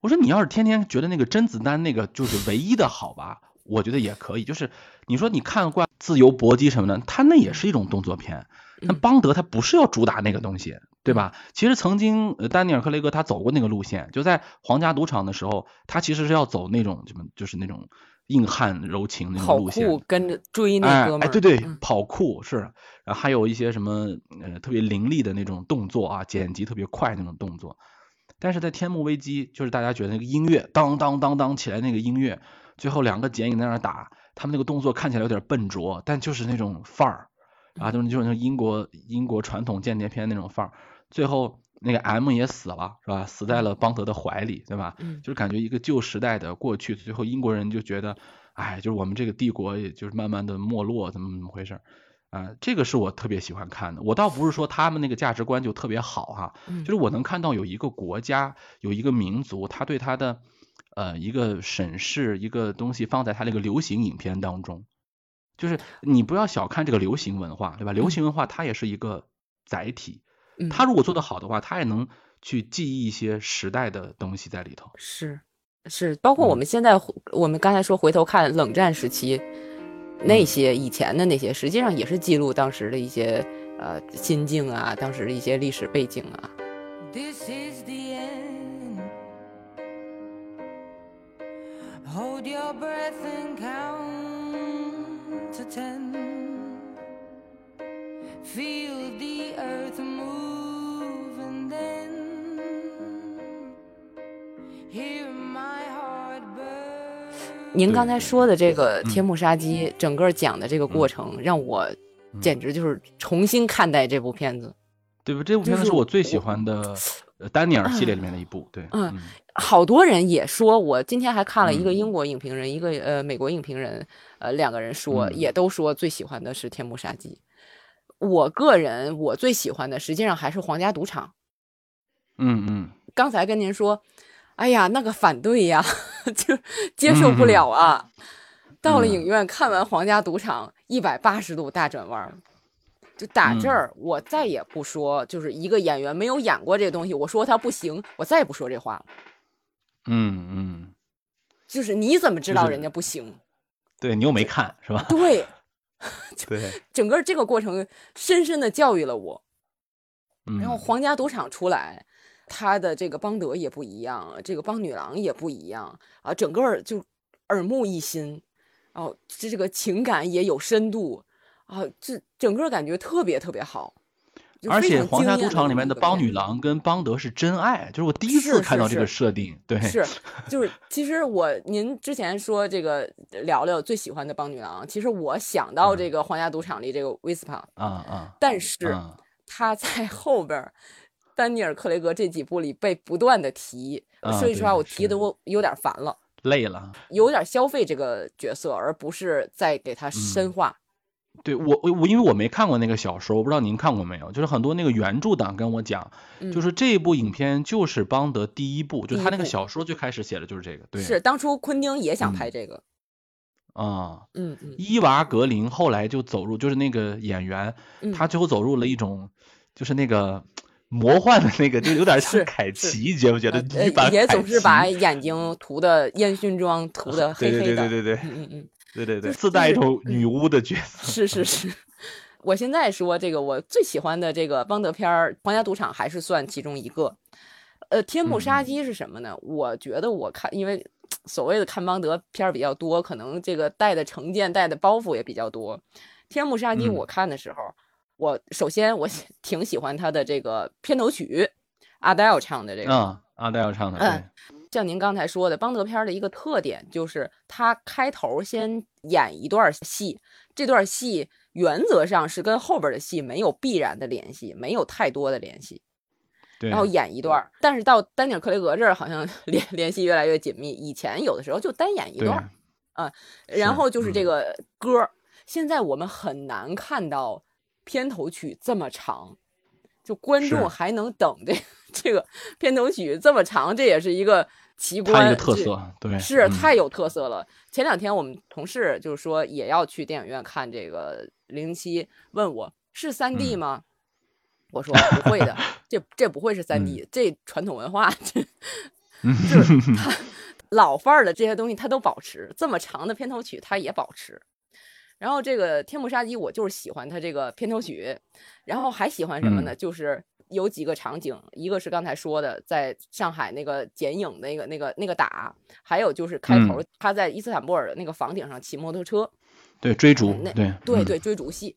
[SPEAKER 1] 我说你要是天天觉得那个甄子丹那个就是唯一的好吧，我觉得也可以。就是你说你看惯自由搏击什么的，他那也是一种动作片。那
[SPEAKER 2] 嗯
[SPEAKER 1] 邦德他不是要主打那个东西，对吧？其实曾经呃丹尼尔·克雷格他走过那个路线，就在皇家赌场的时候，他其实是要走那种什么，就是那种硬汉柔情那种路线。
[SPEAKER 2] 酷跟着追那哥们儿，
[SPEAKER 1] 对对，
[SPEAKER 2] 嗯
[SPEAKER 1] 跑酷是，然后还有一些什么呃特别凌厉的那种动作啊，剪辑特别快那种动作。但是在《天幕危机》，就是大家觉得那个音乐当当当当起来那个音乐，最后两个剪影在那儿打，他们那个动作看起来有点笨拙，但就是那种范儿啊，就是就是那英国英国传统间谍片那种范儿。最后那个 M 也死了，是吧？死在了邦德的怀里，对吧？
[SPEAKER 2] 嗯
[SPEAKER 1] 就是感觉一个旧时代的过去，最后英国人就觉得，哎，就是我们这个帝国也就是慢慢的没落，怎么怎么回事儿啊？这个是我特别喜欢看的。我倒不是说他们那个价值观就特别好哈，
[SPEAKER 2] 嗯
[SPEAKER 1] 就是我能看到有一个国家有一个民族，他对他的呃一个审视一个东西放在他那个流行影片当中，就是你不要小看这个流行文化，对吧？流行文化它也是一个载体，
[SPEAKER 2] 嗯
[SPEAKER 1] 他如果做得好的话，他也能去记忆一些时代的东西在里头。
[SPEAKER 2] 是是，包括我
[SPEAKER 1] 嗯
[SPEAKER 2] 们现在回我们刚才说回头看冷战时期
[SPEAKER 1] 嗯
[SPEAKER 2] 那些以前的那些，实际上也是记录当时的一些呃心境啊，当时的一些历史背景啊。
[SPEAKER 3] This is the end. Hold your breath and count to ten. Feel the earth move and then hear my heart burn.
[SPEAKER 2] 您刚才说的这个
[SPEAKER 1] 嗯
[SPEAKER 2] 天幕杀机，整个讲的这个过程，让我简直就是重新看待这部片子。
[SPEAKER 1] 对吧？这部片子是我最喜欢的呃丹尼尔系列里面的一部，对，
[SPEAKER 2] 嗯
[SPEAKER 1] 嗯
[SPEAKER 2] 好多人也说，我今天还看了一个
[SPEAKER 1] 嗯
[SPEAKER 2] 英国影评人，一个呃美国影评人，呃两个人说，
[SPEAKER 1] 嗯
[SPEAKER 2] 也都说最喜欢的是《天幕杀机》。我个人我最喜欢的实际上还是《皇家赌场》。
[SPEAKER 1] 嗯嗯，
[SPEAKER 2] 刚才跟您说，哎呀，那个反对呀，就接受不了啊。到了
[SPEAKER 1] 嗯
[SPEAKER 2] 影院看完《皇家赌场》，一百八十度大转弯儿。就打这
[SPEAKER 1] 嗯
[SPEAKER 2] 儿，我再也不说，就是一个演员没有演过这个东西，我说他不行，我再也不说这话了。
[SPEAKER 1] 嗯嗯，
[SPEAKER 2] 就是你怎么知道人家不行？
[SPEAKER 1] 对你又没看是吧？
[SPEAKER 2] 对，
[SPEAKER 1] 对，
[SPEAKER 2] 整个这个过程深深的教育了我。
[SPEAKER 1] 嗯，
[SPEAKER 2] 然后皇家赌场出来，他的这个邦德也不一样，这个邦女郎也不一样啊，整个就耳目一新，哦，这这个情感也有深度啊，这整个感觉特别特别好。就
[SPEAKER 1] 而且皇家赌场里面的邦女郎跟邦德是真爱，就是我第一次看到这个设定，对，
[SPEAKER 2] 是，就是其实我您之前说这个聊聊最喜欢的邦女郎，其实我想到这个皇家赌场里这个威斯帕，
[SPEAKER 1] 啊啊，
[SPEAKER 2] 但是
[SPEAKER 1] 啊
[SPEAKER 2] 他在后边儿丹尼尔·克雷格这几部里被不断的提，
[SPEAKER 1] 啊
[SPEAKER 2] 说句实话，我提的我有点烦了，
[SPEAKER 1] 累了。
[SPEAKER 2] 有点消费这个角色，而不是在给他深
[SPEAKER 1] 嗯
[SPEAKER 2] 化。
[SPEAKER 1] 对我我我因为我没看过那个小说，我不知道您看过没有。就是很多那个原著党跟我讲，
[SPEAKER 2] 嗯
[SPEAKER 1] 就是这部影片就是邦德第一部，就他那个小说最开始写的就是这个，对，
[SPEAKER 2] 是当初昆汀也想
[SPEAKER 1] 嗯
[SPEAKER 2] 拍这个，
[SPEAKER 1] 啊。
[SPEAKER 2] 嗯嗯
[SPEAKER 1] 伊娃格林后来就走入，就是那个演员，
[SPEAKER 2] 嗯，
[SPEAKER 1] 他最后走入了一种，就是那个魔幻的那个，就有点像凯
[SPEAKER 2] 是
[SPEAKER 1] 奇，觉不觉得？
[SPEAKER 2] 呃也总是把眼睛涂的烟熏妆涂的 黑
[SPEAKER 1] 对
[SPEAKER 2] 黑的，
[SPEAKER 1] 对对对对对
[SPEAKER 2] 嗯嗯嗯。
[SPEAKER 1] 对对对，自带一
[SPEAKER 2] 就是
[SPEAKER 1] 种女巫的角色。
[SPEAKER 2] 是是是，我现在说这个我最喜欢的这个邦德片儿《皇家赌场》还是算其中一个。呃，天幕杀
[SPEAKER 1] 嗯
[SPEAKER 2] 机是什么呢？我觉得我看，因为 所谓的看邦德片儿比较多，可能这个带的成见、带的包袱也比较多。天幕杀机
[SPEAKER 1] 嗯
[SPEAKER 2] 我看的时候，我首先我喜挺喜欢他的这个片头曲，阿黛尔唱的这个。
[SPEAKER 1] 嗯，阿黛尔唱的，
[SPEAKER 2] 嗯
[SPEAKER 1] 对，
[SPEAKER 2] 像您刚才说的，邦德片儿的一个特点就是，它开头先演一段儿戏，这段儿戏原则上是跟后边儿的戏没有必然的联系，没有太多的联系，
[SPEAKER 1] 对，
[SPEAKER 2] 然后演一段儿。但是到丹尼尔·克雷格这儿，好像 联联系越来越紧密。以前有的时候就单演一
[SPEAKER 1] 对
[SPEAKER 2] 段儿，然后就是这
[SPEAKER 1] 嗯
[SPEAKER 2] 个歌儿。现在我们很难看到片头曲这么长，就观众还能等这这个片头曲这么长，这也是一个奇观，
[SPEAKER 1] 对，嗯
[SPEAKER 2] 是太有特色了。前两天我们同事就是说也要去电影院看这个《零零七》，问我是三 D
[SPEAKER 1] 嗯
[SPEAKER 2] 吗？我说不会的，这这不会是三 D，、这传统文化，这
[SPEAKER 1] 嗯
[SPEAKER 2] 就是 他老范儿的这些东西他都保持，这么长的片头曲他也保持。然后这个《天幕杀机》，我就是喜欢它这个片头曲，然后还喜欢什么呢？
[SPEAKER 1] 嗯。
[SPEAKER 2] 就是有几个场景，一个是刚才说的，在上海那个剪影那个那个那个打，还有就是开头
[SPEAKER 1] 嗯。
[SPEAKER 2] 他在伊斯坦布尔的那个房顶上骑摩托车，
[SPEAKER 1] 对追逐，
[SPEAKER 2] 那
[SPEAKER 1] 对嗯。
[SPEAKER 2] 对对，追逐戏。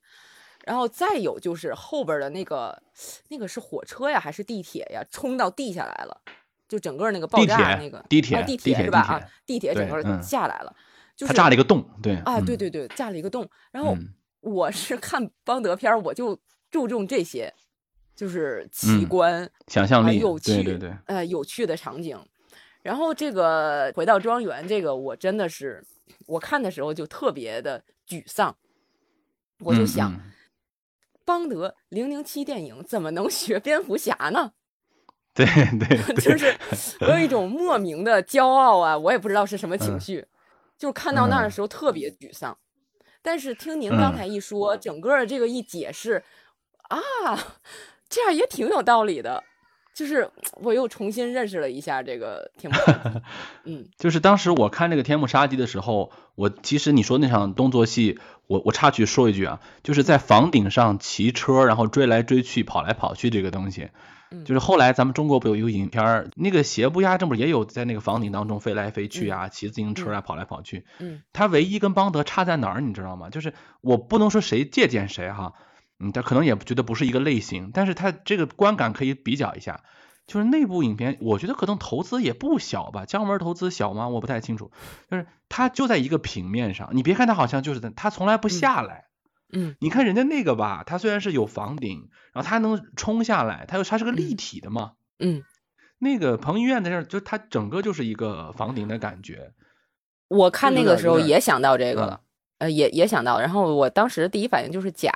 [SPEAKER 2] 然后再有就是后边的那个，那个是火车呀还是地铁呀，冲到地下来了，就整个那个爆炸那个
[SPEAKER 1] 地铁
[SPEAKER 2] 啊地
[SPEAKER 1] 地铁
[SPEAKER 2] 是吧？啊
[SPEAKER 1] 地铁，
[SPEAKER 2] 整个下来了，就是
[SPEAKER 1] 它炸了一个洞，对
[SPEAKER 2] 啊，对
[SPEAKER 1] 嗯
[SPEAKER 2] 对对，炸了一个洞。然后
[SPEAKER 1] 嗯
[SPEAKER 2] 我是看邦德片儿，我就注重这些，就是奇
[SPEAKER 1] 嗯
[SPEAKER 2] 观，
[SPEAKER 1] 想象力，
[SPEAKER 2] 啊有趣，
[SPEAKER 1] 对对对，
[SPEAKER 2] 呃，有趣的场景。然后这个回到庄园，这个我真的是，我看的时候就特别的沮丧，我就
[SPEAKER 1] 嗯
[SPEAKER 2] 想，
[SPEAKER 1] 嗯
[SPEAKER 2] 邦德零零七电影怎么能学蝙蝠侠呢？
[SPEAKER 1] 对 对对，
[SPEAKER 2] 就是我有一种莫名的骄傲啊，我也不知道是什么情
[SPEAKER 1] 嗯
[SPEAKER 2] 绪，就是看到那儿的
[SPEAKER 1] 嗯
[SPEAKER 2] 时候特别沮丧。但是听您刚
[SPEAKER 1] 嗯
[SPEAKER 2] 才一说，整个这个一解释啊，这样也挺有道理的。就是我又重新认识了一下这个天幕 嗯
[SPEAKER 1] 就是当时我看这个《天幕杀机》的时候，我其实你说那场动作戏，我我插句说一句啊，就是在房顶上骑车，然后追来追去、跑来跑去这个东西，
[SPEAKER 2] 嗯
[SPEAKER 1] 就是后来咱们中国不有一个影片儿，那个邪不压正不是也有在那个房顶当中飞来飞去啊，骑自行车啊、跑来跑去，
[SPEAKER 2] 嗯
[SPEAKER 1] 他唯一跟邦德差在哪儿，你知道吗？就是我不能说谁借鉴谁哈，嗯，他可能也觉得不是一个类型，但是他这个观感可以比较一下。就是那部影片，我觉得可能投资也不小吧，姜文投资小吗？我不太清楚。就是他就在一个平面上，你别看他好像就是在，它从来不下来。
[SPEAKER 2] 嗯
[SPEAKER 1] 你看人家那个吧，它虽然是有房顶，然后它能冲下来，它又它是个立
[SPEAKER 2] 嗯
[SPEAKER 1] 体的嘛。
[SPEAKER 2] 嗯，
[SPEAKER 1] 那个彭于晏在这儿，就它整个就是一个房顶的感觉。
[SPEAKER 2] 我看那个时候也想到这个
[SPEAKER 1] 嗯
[SPEAKER 2] 了，呃，也也想到，然后我当时第一反应就是假，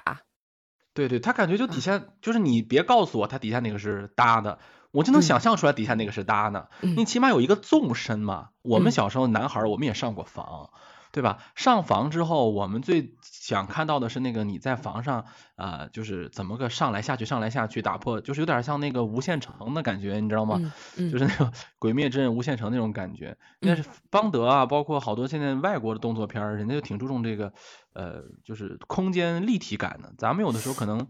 [SPEAKER 1] 对对，他感觉就
[SPEAKER 2] 嗯
[SPEAKER 1] 底下、就是你别告诉我它底下那个是搭的，我就能
[SPEAKER 2] 嗯
[SPEAKER 1] 想象出来底下那个是搭的。
[SPEAKER 2] 嗯
[SPEAKER 1] 你起码有一个纵深嘛。我
[SPEAKER 2] 嗯
[SPEAKER 1] 们小时候男孩儿我们也上过房，对吧？上房之后，我们最想看到的是那个你在房上啊、呃就是怎么个上来下去上来下去打破，就是有点像那个无限城的感觉，你知道吗？
[SPEAKER 2] 嗯嗯，
[SPEAKER 1] 就是那种鬼灭之刃无限城那种感觉。但是邦德啊，包括好多现在外国的动作片，人家就挺注重这个呃，就是空间立体感的。咱们有的时候可能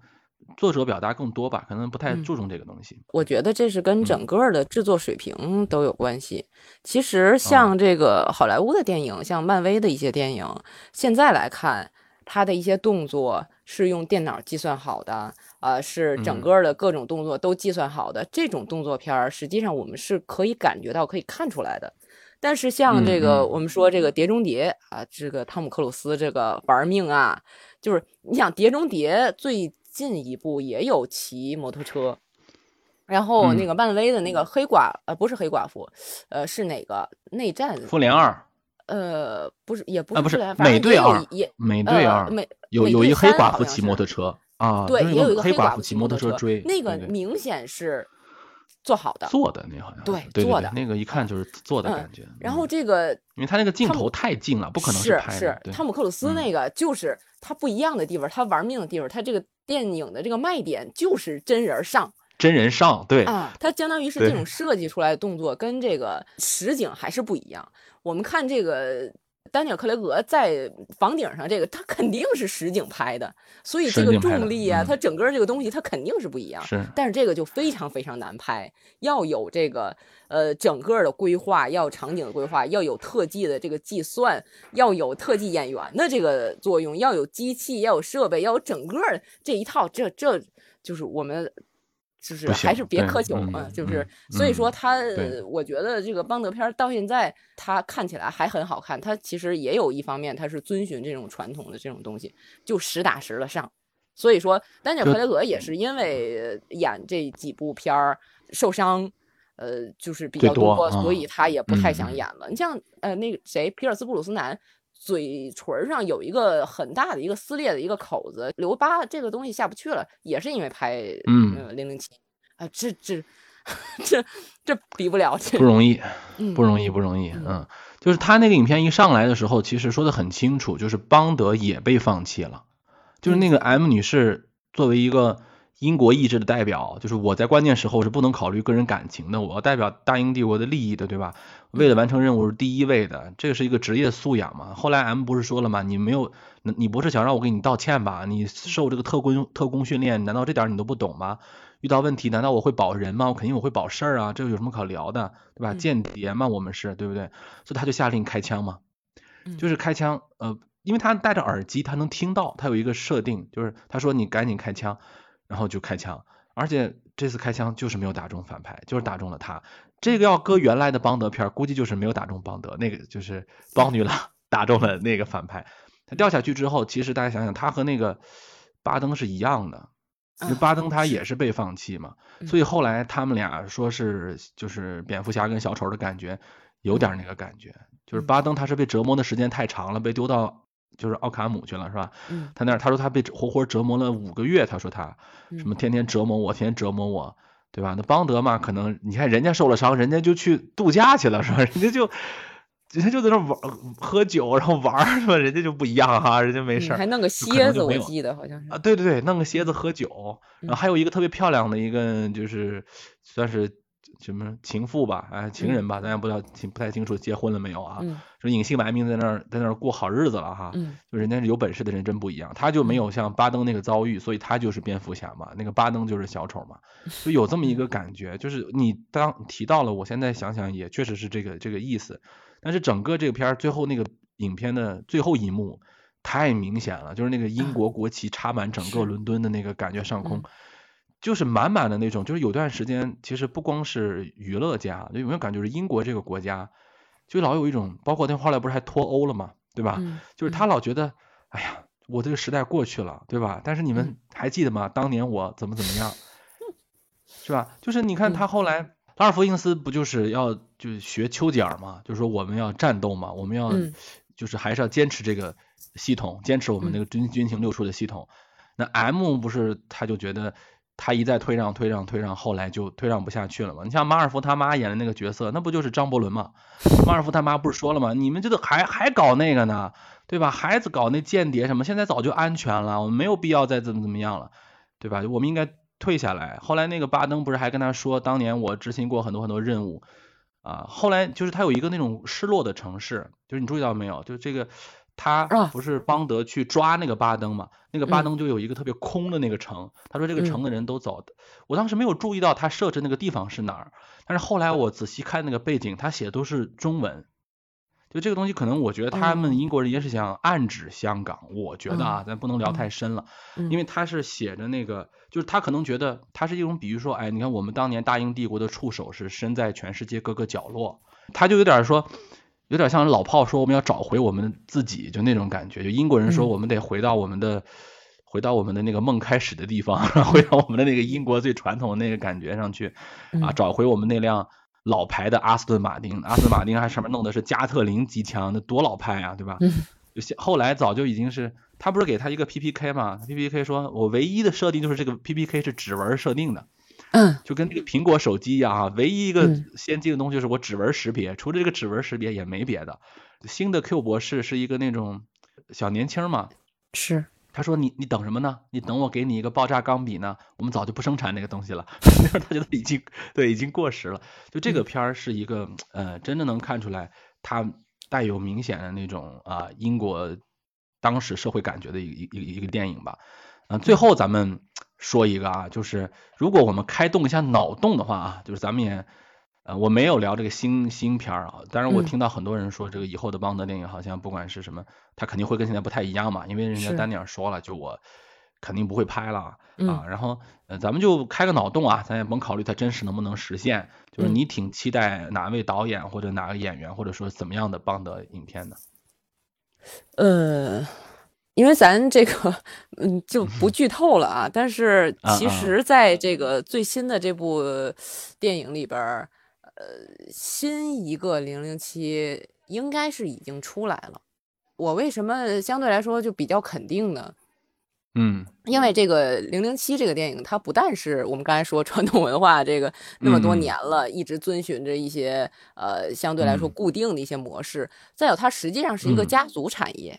[SPEAKER 1] 作者表达更多吧，可能不太
[SPEAKER 2] 嗯
[SPEAKER 1] 注重这个东西。
[SPEAKER 2] 我觉得这是跟
[SPEAKER 1] 嗯
[SPEAKER 2] 整个的制作水平都有关系。其实像这个好莱坞的电影，像漫威的一些电影，现在来看，它的一些动作是用电脑计算好的，呃，是整
[SPEAKER 1] 嗯
[SPEAKER 2] 个的各种动作都计算好的。这种动作片儿，实际上我们是可以感觉到、可以看出来的。但是像这个，我们说这个《碟中谍》啊，这个汤姆克鲁斯这个玩命啊，就是你想《碟中谍》最近一步也有骑摩托车，然后那
[SPEAKER 1] 嗯。
[SPEAKER 2] 个漫威的那个黑寡呃不是黑寡妇，呃是哪个？内战？
[SPEAKER 1] 复联二，
[SPEAKER 2] 呃不是也不
[SPEAKER 1] 啊不是美队二
[SPEAKER 2] 也
[SPEAKER 1] 美队二、
[SPEAKER 2] 呃美
[SPEAKER 1] 有有一黑寡妇骑摩托车啊，
[SPEAKER 2] 对，也有一个
[SPEAKER 1] 黑
[SPEAKER 2] 寡
[SPEAKER 1] 妇骑摩托
[SPEAKER 2] 车
[SPEAKER 1] 追，
[SPEAKER 2] 那个明显是做好的。
[SPEAKER 1] 做的那好像
[SPEAKER 2] 对做的
[SPEAKER 1] 那个一看就是做的
[SPEAKER 2] 嗯
[SPEAKER 1] 感觉。
[SPEAKER 2] 然后
[SPEAKER 1] 嗯
[SPEAKER 2] 这个
[SPEAKER 1] 因为他那个镜头太近了，不可能
[SPEAKER 2] 是
[SPEAKER 1] 拍的。对
[SPEAKER 2] 汤姆克鲁斯
[SPEAKER 1] 嗯
[SPEAKER 2] 那个就是他不一样的地方，他玩命的地方，他这个电影的这个卖点就是真人上
[SPEAKER 1] 真人上，对，
[SPEAKER 2] 啊，它相当于是这种设计出来的动作跟这个实景还是不一样。我们看这个丹尼尔·克雷格在房顶上这个，他肯定是实景拍的，所以这个重力啊，
[SPEAKER 1] 嗯
[SPEAKER 2] 它整个这个东西它肯定是不一样。
[SPEAKER 1] 是
[SPEAKER 2] 但是这个就非常非常难拍，要有这个呃整个的规划，要有场景的规划，要有特技的这个计算，要有特技演员的这个作用，要有机器，要有设备，要有整个这一套，这这就是我们。就是还是别苛求
[SPEAKER 1] 嗯
[SPEAKER 2] 啊，就是
[SPEAKER 1] 嗯
[SPEAKER 2] 所以说
[SPEAKER 1] 嗯
[SPEAKER 2] 他，
[SPEAKER 1] 对
[SPEAKER 2] 我觉得这个邦德片儿到现在他看起来还很好看，他其实也有一方面他是遵循这种传统的这种东西，就实打实的上。所以说，丹尼尔·
[SPEAKER 1] 就
[SPEAKER 2] 克雷格也是因为演这几部片儿受伤，呃，就是比较
[SPEAKER 1] 最多
[SPEAKER 2] 所以
[SPEAKER 1] 啊
[SPEAKER 2] 他也不太想演了。你像呃那个谁，皮尔斯·布鲁斯南。嘴唇上有一个很大的一个撕裂的一个口子，留疤，这个东西下不去了，也是因为拍
[SPEAKER 1] 嗯
[SPEAKER 2] 呃零零七啊，这这 这这比不了，这
[SPEAKER 1] 不容易，
[SPEAKER 2] 嗯
[SPEAKER 1] 不容易，不容易。
[SPEAKER 2] 嗯
[SPEAKER 1] 嗯，就是他那个影片一上来的时候，其实说的很清楚，就是邦德也被放弃了。就是那个 M 女士作为一个英国意志的代表，就是我在关键时候是不能考虑个人感情的，我要代表大英帝国的利益的，对吧？为了完成任务是第一位的，这个是一个职业素养嘛。后来 M 不是说了吗？你没有，你不是想让我给你道歉吧？你受这个特工特工训练，难道这点你都不懂吗？遇到问题，难道我会保人吗？我肯定我会保事儿啊，这个有什么可聊的，对吧？
[SPEAKER 2] 嗯
[SPEAKER 1] 间谍嘛，我们是对不对？所以他就下令开枪嘛，
[SPEAKER 2] 嗯
[SPEAKER 1] 就是开枪，呃，因为他戴着耳机，他能听到，他有一个设定，就是他说你赶紧开枪，然后就开枪，而且这次开枪就是没有打中反派，就是打中了他。这个要搁原来的邦德片，估计就是没有打中邦德，那个就是邦女郎 打中了那个反派。他掉下去之后，其实大家想想，他和那个巴登是一样的，因为
[SPEAKER 2] 啊
[SPEAKER 1] 巴登他也是被放弃嘛，
[SPEAKER 2] 嗯。
[SPEAKER 1] 所以后来他们俩说是就是蝙蝠侠跟小丑的感觉，有点那个感觉，就是
[SPEAKER 2] 嗯
[SPEAKER 1] 巴登他是被折磨的时间太长了，被丢到就是奥卡姆去了是吧？
[SPEAKER 2] 嗯
[SPEAKER 1] 他那儿他说他被活活折磨了五个月，他说他什么
[SPEAKER 2] 嗯
[SPEAKER 1] 天天折磨我，天天折磨我，对吧？那邦德嘛，可能你看人家受了伤，人家就去度假去了是吧？人家就人家就在那玩喝酒，然后玩是吧？人家就不一样哈，人家没事儿。
[SPEAKER 2] 嗯还弄个蝎子，我记得好像是
[SPEAKER 1] 啊，对对对，弄个蝎子喝酒，然后
[SPEAKER 2] 嗯
[SPEAKER 1] 还有一个特别漂亮的一个，就是算是什么情妇吧，哎，情人吧，咱也不知道清不太清楚结婚了没有啊？
[SPEAKER 2] 嗯
[SPEAKER 1] 说隐姓埋名在那儿在那儿过好日子了哈。
[SPEAKER 2] 嗯
[SPEAKER 1] 就人家是有本事的人真不一样，他就没有像巴登那个遭遇，所以他就是蝙蝠侠嘛，那个巴登就是小丑嘛，就有这么一个感觉，就是你当提到了，我现在想想也确实是这个这个意思，但是整个这个片儿最后那个影片的最后一幕太明显了，就是那个英国国旗插满整个伦敦的那个感觉上空
[SPEAKER 2] 嗯。
[SPEAKER 1] 就是满满的那种，就是有段时间，其实不光是娱乐家，就有没有感觉，就是英国这个国家，就老有一种，包括他后来不是还脱欧了嘛，对吧？
[SPEAKER 2] 嗯
[SPEAKER 1] 就是他老觉得，哎呀，我这个时代过去了，对吧？但是你
[SPEAKER 2] 嗯
[SPEAKER 1] 们还记得吗？当年我怎么怎么样，是吧？就是你看
[SPEAKER 2] 嗯
[SPEAKER 1] 他后来，拉尔夫因斯不就是要就是学丘吉尔嘛，就是说我们要战斗嘛，我们要
[SPEAKER 2] 嗯
[SPEAKER 1] 就是还是要坚持这个系统，坚持我们那个军军情六处的系统。那 M 不是他就觉得他一再退让退让退让，后来就退让不下去了嘛。你像马尔福他妈演的那个角色，那不就是张伯伦嘛？马尔福他妈不是说了吗？你们这个还还搞那个呢，对吧？孩子搞那间谍什么，现在早就安全了，我们没有必要再怎么怎么样了，对吧？我们应该退下来。后来那个巴登不是还跟他说，当年我执行过很多很多任务啊。后来就是他有一个那种失落的城市，就是你注意到没有？就这个他
[SPEAKER 2] 啊
[SPEAKER 1] 不是邦德去抓那个巴登嘛？那个巴
[SPEAKER 2] 嗯
[SPEAKER 1] 登就有一个特别空的那个城，他说这个
[SPEAKER 2] 嗯
[SPEAKER 1] 城的人都走的。我当时没有注意到他设置那个地方是哪儿，但是后来我仔细看那个背景，他写的都是中文。就这个东西，可能我觉得他
[SPEAKER 2] 哦
[SPEAKER 1] 们英国人也是想暗指香港。我觉得啊，咱不能聊太深了，
[SPEAKER 2] 嗯
[SPEAKER 1] 因为他是写着那个，就是他可能觉得他是一种比喻，说，哎，你看我们当年大英帝国的触手是伸在全世界各个角落，他就有点说，有点像老炮说我们要找回我们自己，就那种感觉。就英国人说
[SPEAKER 2] 嗯
[SPEAKER 1] 我们得回到我们的。回到我们的那个梦开始的地方，回到我们的那个英国最传统的那个感觉上去，啊，
[SPEAKER 2] 嗯
[SPEAKER 1] 找回我们那辆老牌的阿斯顿马丁，阿斯顿马丁还上面弄的是加特林机枪，那多老派啊，对吧？
[SPEAKER 2] 嗯
[SPEAKER 1] 就后来早就已经是，他不是给他一个 PPK 嘛？PPK 说我唯一的设定就是这个 PPK 是指纹设定的，
[SPEAKER 2] 嗯
[SPEAKER 1] 就跟那个苹果手机一样啊，唯一一个
[SPEAKER 2] 嗯
[SPEAKER 1] 先进的东西就是我指纹识别，除了这个指纹识别也没别的。新的 Q 博士是一个那种小年轻嘛，
[SPEAKER 2] 是
[SPEAKER 1] 他说你你等什么呢？你等我给你一个爆炸钢笔呢？我们早就不生产那个东西了。那他觉得已经对已经过时了。就这个片儿是一个呃，真的能看出来它带有明显的那种啊英国当时社会感觉的一个一一一个电影吧。嗯、最后咱们说一个啊，就是如果我们开动一下脑洞的话啊，就是咱们也呃我没有聊这个新新片儿啊，当然我
[SPEAKER 2] 嗯
[SPEAKER 1] 听到很多人说这个以后的邦德电影好像不管是什么，他肯定会跟现在不太一样嘛，因为人家丹尼尔说了，就我肯定不会拍了。
[SPEAKER 2] 嗯
[SPEAKER 1] 啊，然后呃，咱们就开个脑洞啊，咱也甭考虑它真实能不能实现，就是
[SPEAKER 2] 嗯
[SPEAKER 1] 你挺期待哪位导演或者哪个演员，或者说怎么样的邦德影片的？
[SPEAKER 2] 呃，因为咱这个嗯就不剧透了啊，但是其实在这个最新的这部电影里边儿，呃，新一个零零七应该是已经出来了。我为什么相对来说就比较肯定呢？
[SPEAKER 1] 嗯。
[SPEAKER 2] 因为这个《零零七》这个电影，它不但是我们刚才说传统文化这个那么多年了，一直遵循着一些呃相对来说
[SPEAKER 1] 嗯。
[SPEAKER 2] 固定的一些模式，再有它实际上是一个
[SPEAKER 1] 嗯。
[SPEAKER 2] 家族产业，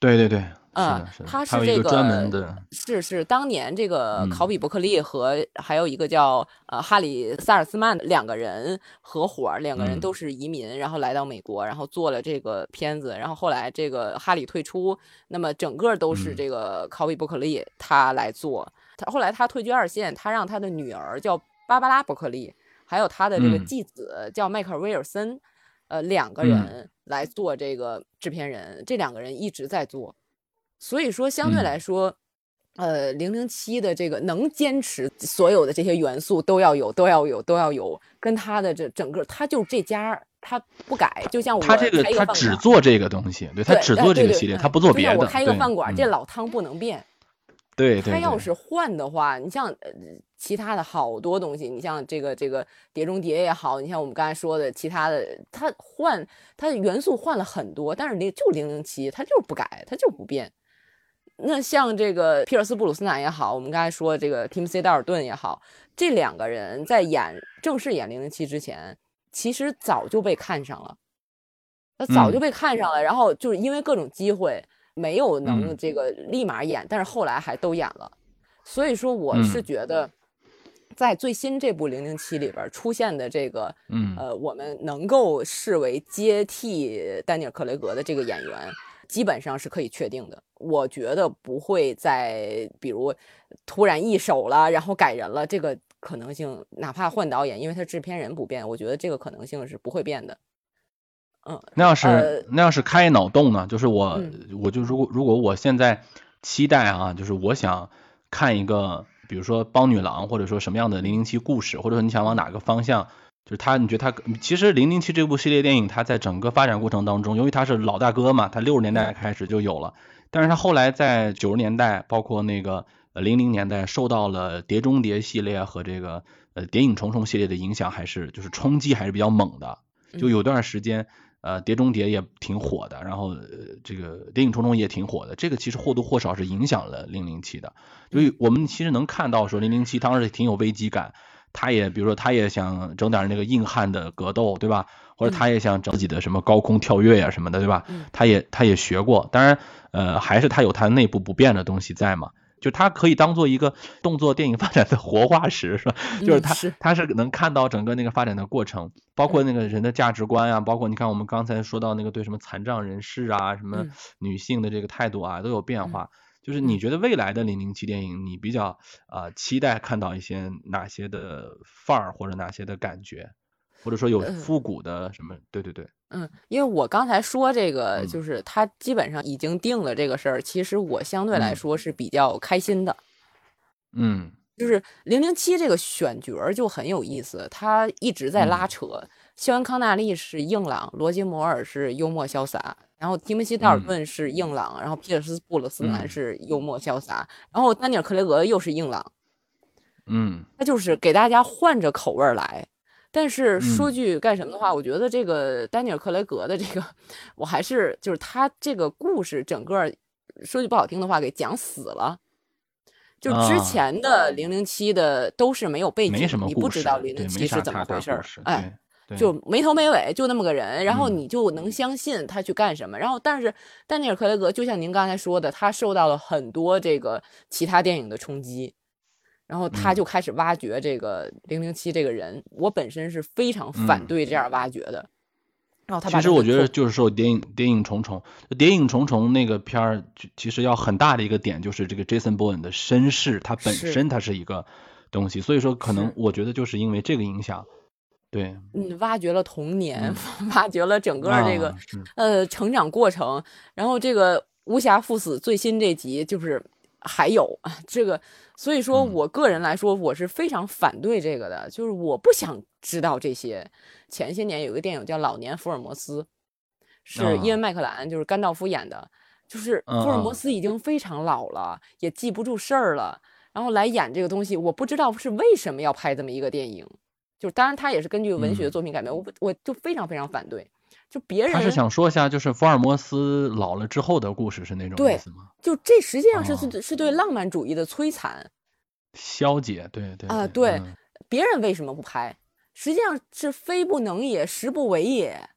[SPEAKER 1] 对对对，是
[SPEAKER 2] 啊，
[SPEAKER 1] 是
[SPEAKER 2] 这个
[SPEAKER 1] 个专门的，
[SPEAKER 2] 是是当年这个
[SPEAKER 1] 嗯。
[SPEAKER 2] 考比伯克利和还有一个叫呃哈里萨尔斯曼的两个人合伙儿，两个人
[SPEAKER 1] 嗯。
[SPEAKER 2] 都是移民，然后来到美国，然后做了这个片子，然后后来这个哈里退出，那么整个都是
[SPEAKER 1] 嗯。
[SPEAKER 2] 这个考比伯克利他来做，他后来他退居二线，他让他的女儿叫芭芭拉伯克利，还有他的这个
[SPEAKER 1] 嗯。
[SPEAKER 2] 继子叫迈克尔威尔森，呃两个
[SPEAKER 1] 嗯
[SPEAKER 2] 人来做这个制片人，这两个人一直在做。所以说，相对
[SPEAKER 1] 嗯
[SPEAKER 2] 来说，呃，零零七的这个能坚持所有的这些元素都要有，都要有，都要有，跟他的这整个，他就这家他不改，就像我
[SPEAKER 1] 他这个他只做这个东西，对他只做这个系列，
[SPEAKER 2] 哎
[SPEAKER 1] 他不做别的。我
[SPEAKER 2] 开一个饭馆，这
[SPEAKER 1] 嗯
[SPEAKER 2] 老汤不能变。
[SPEAKER 1] 对
[SPEAKER 2] 他要是换的话，你像呃其他的好多东西，你像这个这个《碟中谍》也好，你像我们刚才说的其他的，他换他的元素换了很多，但是零就零零七，他就是不改，他就是不变。那像这个皮尔斯布鲁斯南也好，我们刚才说这个 Tim C 道尔顿也好，这两个人在演正式演零零七之前，其实早就被看上了，他早就
[SPEAKER 1] 嗯
[SPEAKER 2] 被看上了，然后就是因为各种机会没有能
[SPEAKER 1] 嗯
[SPEAKER 2] 这个立马演，但是后来还都演了，所以说我是
[SPEAKER 1] 嗯
[SPEAKER 2] 觉得。在最新这部《零零七》里边出现的这个，
[SPEAKER 1] 嗯
[SPEAKER 2] 呃，我们能够视为接替丹尼尔·克雷格的这个演员，基本上是可以确定的。我觉得不会再比如突然易手了，然后改人了，这个可能性，哪怕换导演，因为他制片人不变，我觉得这个可能性是不会变的。嗯，
[SPEAKER 1] 那要是、
[SPEAKER 2] 呃
[SPEAKER 1] 那要是开脑洞呢？就是我、
[SPEAKER 2] 嗯
[SPEAKER 1] 我就如果如果我现在期待啊，就是我想看一个，比如说帮女郎，或者说什么样的零零七故事，或者说你想往哪个方向，就是他你觉得他其实零零七这部系列电影，它在整个发展过程当中，由于他是老大哥嘛，他六十年代开始就有了，但是他后来在九十年代，包括那个呃零零年代，受到了碟中谍系列和这个呃谍影重重系列的影响，还是就是冲击还是比较猛的。就
[SPEAKER 2] 嗯
[SPEAKER 1] 有段时间，呃，碟中谍也挺火的，然后呃，这个谍影重重也挺火的。这个其实或多或少是影响了零零七的。所以我们其实能看到说零零七当时挺有危机感，他也比如说他也想整点那个硬汉的格斗，对吧？或者他也想整自己的什么高空跳跃呀、什么的，对吧？
[SPEAKER 2] 嗯
[SPEAKER 1] 他也他也学过，当然呃还是他有他内部不变的东西在嘛。就它可以当做一个动作电影发展的活化石，是吧？就是它它是能看到整个那个发展的过程，包括那个人的价值观啊，包括你看我们刚才说到那个对什么残障人士啊，什么
[SPEAKER 2] 嗯
[SPEAKER 1] 女性的这个态度啊，都有变
[SPEAKER 2] 嗯
[SPEAKER 1] 化。就是你觉得未来的零零七电影，你比较啊、呃期待看到一些哪些的范儿或者哪些的感觉，或者说有
[SPEAKER 2] 呃
[SPEAKER 1] 复古的什么？对对对，
[SPEAKER 2] 嗯，因为我刚才说这个，
[SPEAKER 1] 嗯
[SPEAKER 2] 就是他基本上已经定了这个事儿，其实我相对来
[SPEAKER 1] 嗯
[SPEAKER 2] 说是比较开心的。
[SPEAKER 1] 嗯
[SPEAKER 2] 就是零零七这个选角儿就很有意思，他一直在拉
[SPEAKER 1] 嗯
[SPEAKER 2] 扯。肖恩康纳利是硬朗，罗杰摩尔是幽默潇洒，然后提莫西道尔
[SPEAKER 1] 嗯
[SPEAKER 2] 顿是硬朗，然后皮尔斯布鲁斯南
[SPEAKER 1] 嗯
[SPEAKER 2] 是幽默潇洒，然后丹尼尔克雷格又是硬朗，
[SPEAKER 1] 嗯
[SPEAKER 2] 他就是给大家换着口味儿来。但是说
[SPEAKER 1] 嗯
[SPEAKER 2] 句干什么的话，我觉得这个丹尼尔·克雷格的这个，我还是就是他这个故事整个儿说句不好听的话，给讲死了。就之
[SPEAKER 1] 啊
[SPEAKER 2] 前的零零七的都是没有背景，你不知道零
[SPEAKER 1] 对，
[SPEAKER 2] 零七是怎么
[SPEAKER 1] 大
[SPEAKER 2] 回事儿
[SPEAKER 1] 大故事，
[SPEAKER 2] 哎，，
[SPEAKER 1] 对，
[SPEAKER 2] 就没头没尾，就那么个人，然后
[SPEAKER 1] 嗯
[SPEAKER 2] 你就能相信他去干什么。然后，但是丹尼尔·克雷格就像您刚才说的，他受到了很多这个其他电影的冲击，然后他
[SPEAKER 1] 嗯。
[SPEAKER 2] 就开始挖掘这个零零七这个人。我本身是非常反
[SPEAKER 1] 嗯。
[SPEAKER 2] 对这样挖掘的，然后他
[SPEAKER 1] 其实我觉得就是说谍影谍影重重，谍影重重那个片儿，就其实要很大的一个点就是这个 Jason Bourne 的身世，他本身他是一个东西，所以说可能我觉得就是因为这个影响，对，
[SPEAKER 2] 嗯，挖掘了童年，挖掘了整个这个、
[SPEAKER 1] 啊
[SPEAKER 2] 呃成长过程。然后这个《无暇赴死》最新这集就是还有啊 这个，所以说
[SPEAKER 1] 嗯
[SPEAKER 2] 我个人来说，我是非常反对这个的，就是我不想知道这些。前些年有一个电影叫《老年福尔摩斯》，是
[SPEAKER 1] 啊
[SPEAKER 2] 伊恩麦克兰，就是甘道夫演的，就是
[SPEAKER 1] 嗯
[SPEAKER 2] 福尔
[SPEAKER 1] 嗯
[SPEAKER 2] 摩斯已经非常老了，也记不住事儿了。然后来演这个东西，我不知道是为什么要拍这么一个电影，就是当然他也是根据文学
[SPEAKER 1] 嗯
[SPEAKER 2] 作品改编，我我就非常非常反对。就别人
[SPEAKER 1] 他是想说一下，就是福尔摩斯老了之后的故事是那种
[SPEAKER 2] 对
[SPEAKER 1] 意思吗？
[SPEAKER 2] 就这实际上是
[SPEAKER 1] 哦
[SPEAKER 2] 是是对浪漫主义的摧残
[SPEAKER 1] 消解，对对
[SPEAKER 2] 啊、对
[SPEAKER 1] 嗯，
[SPEAKER 2] 别人为什么不拍？实际上是非不能也，实不为也。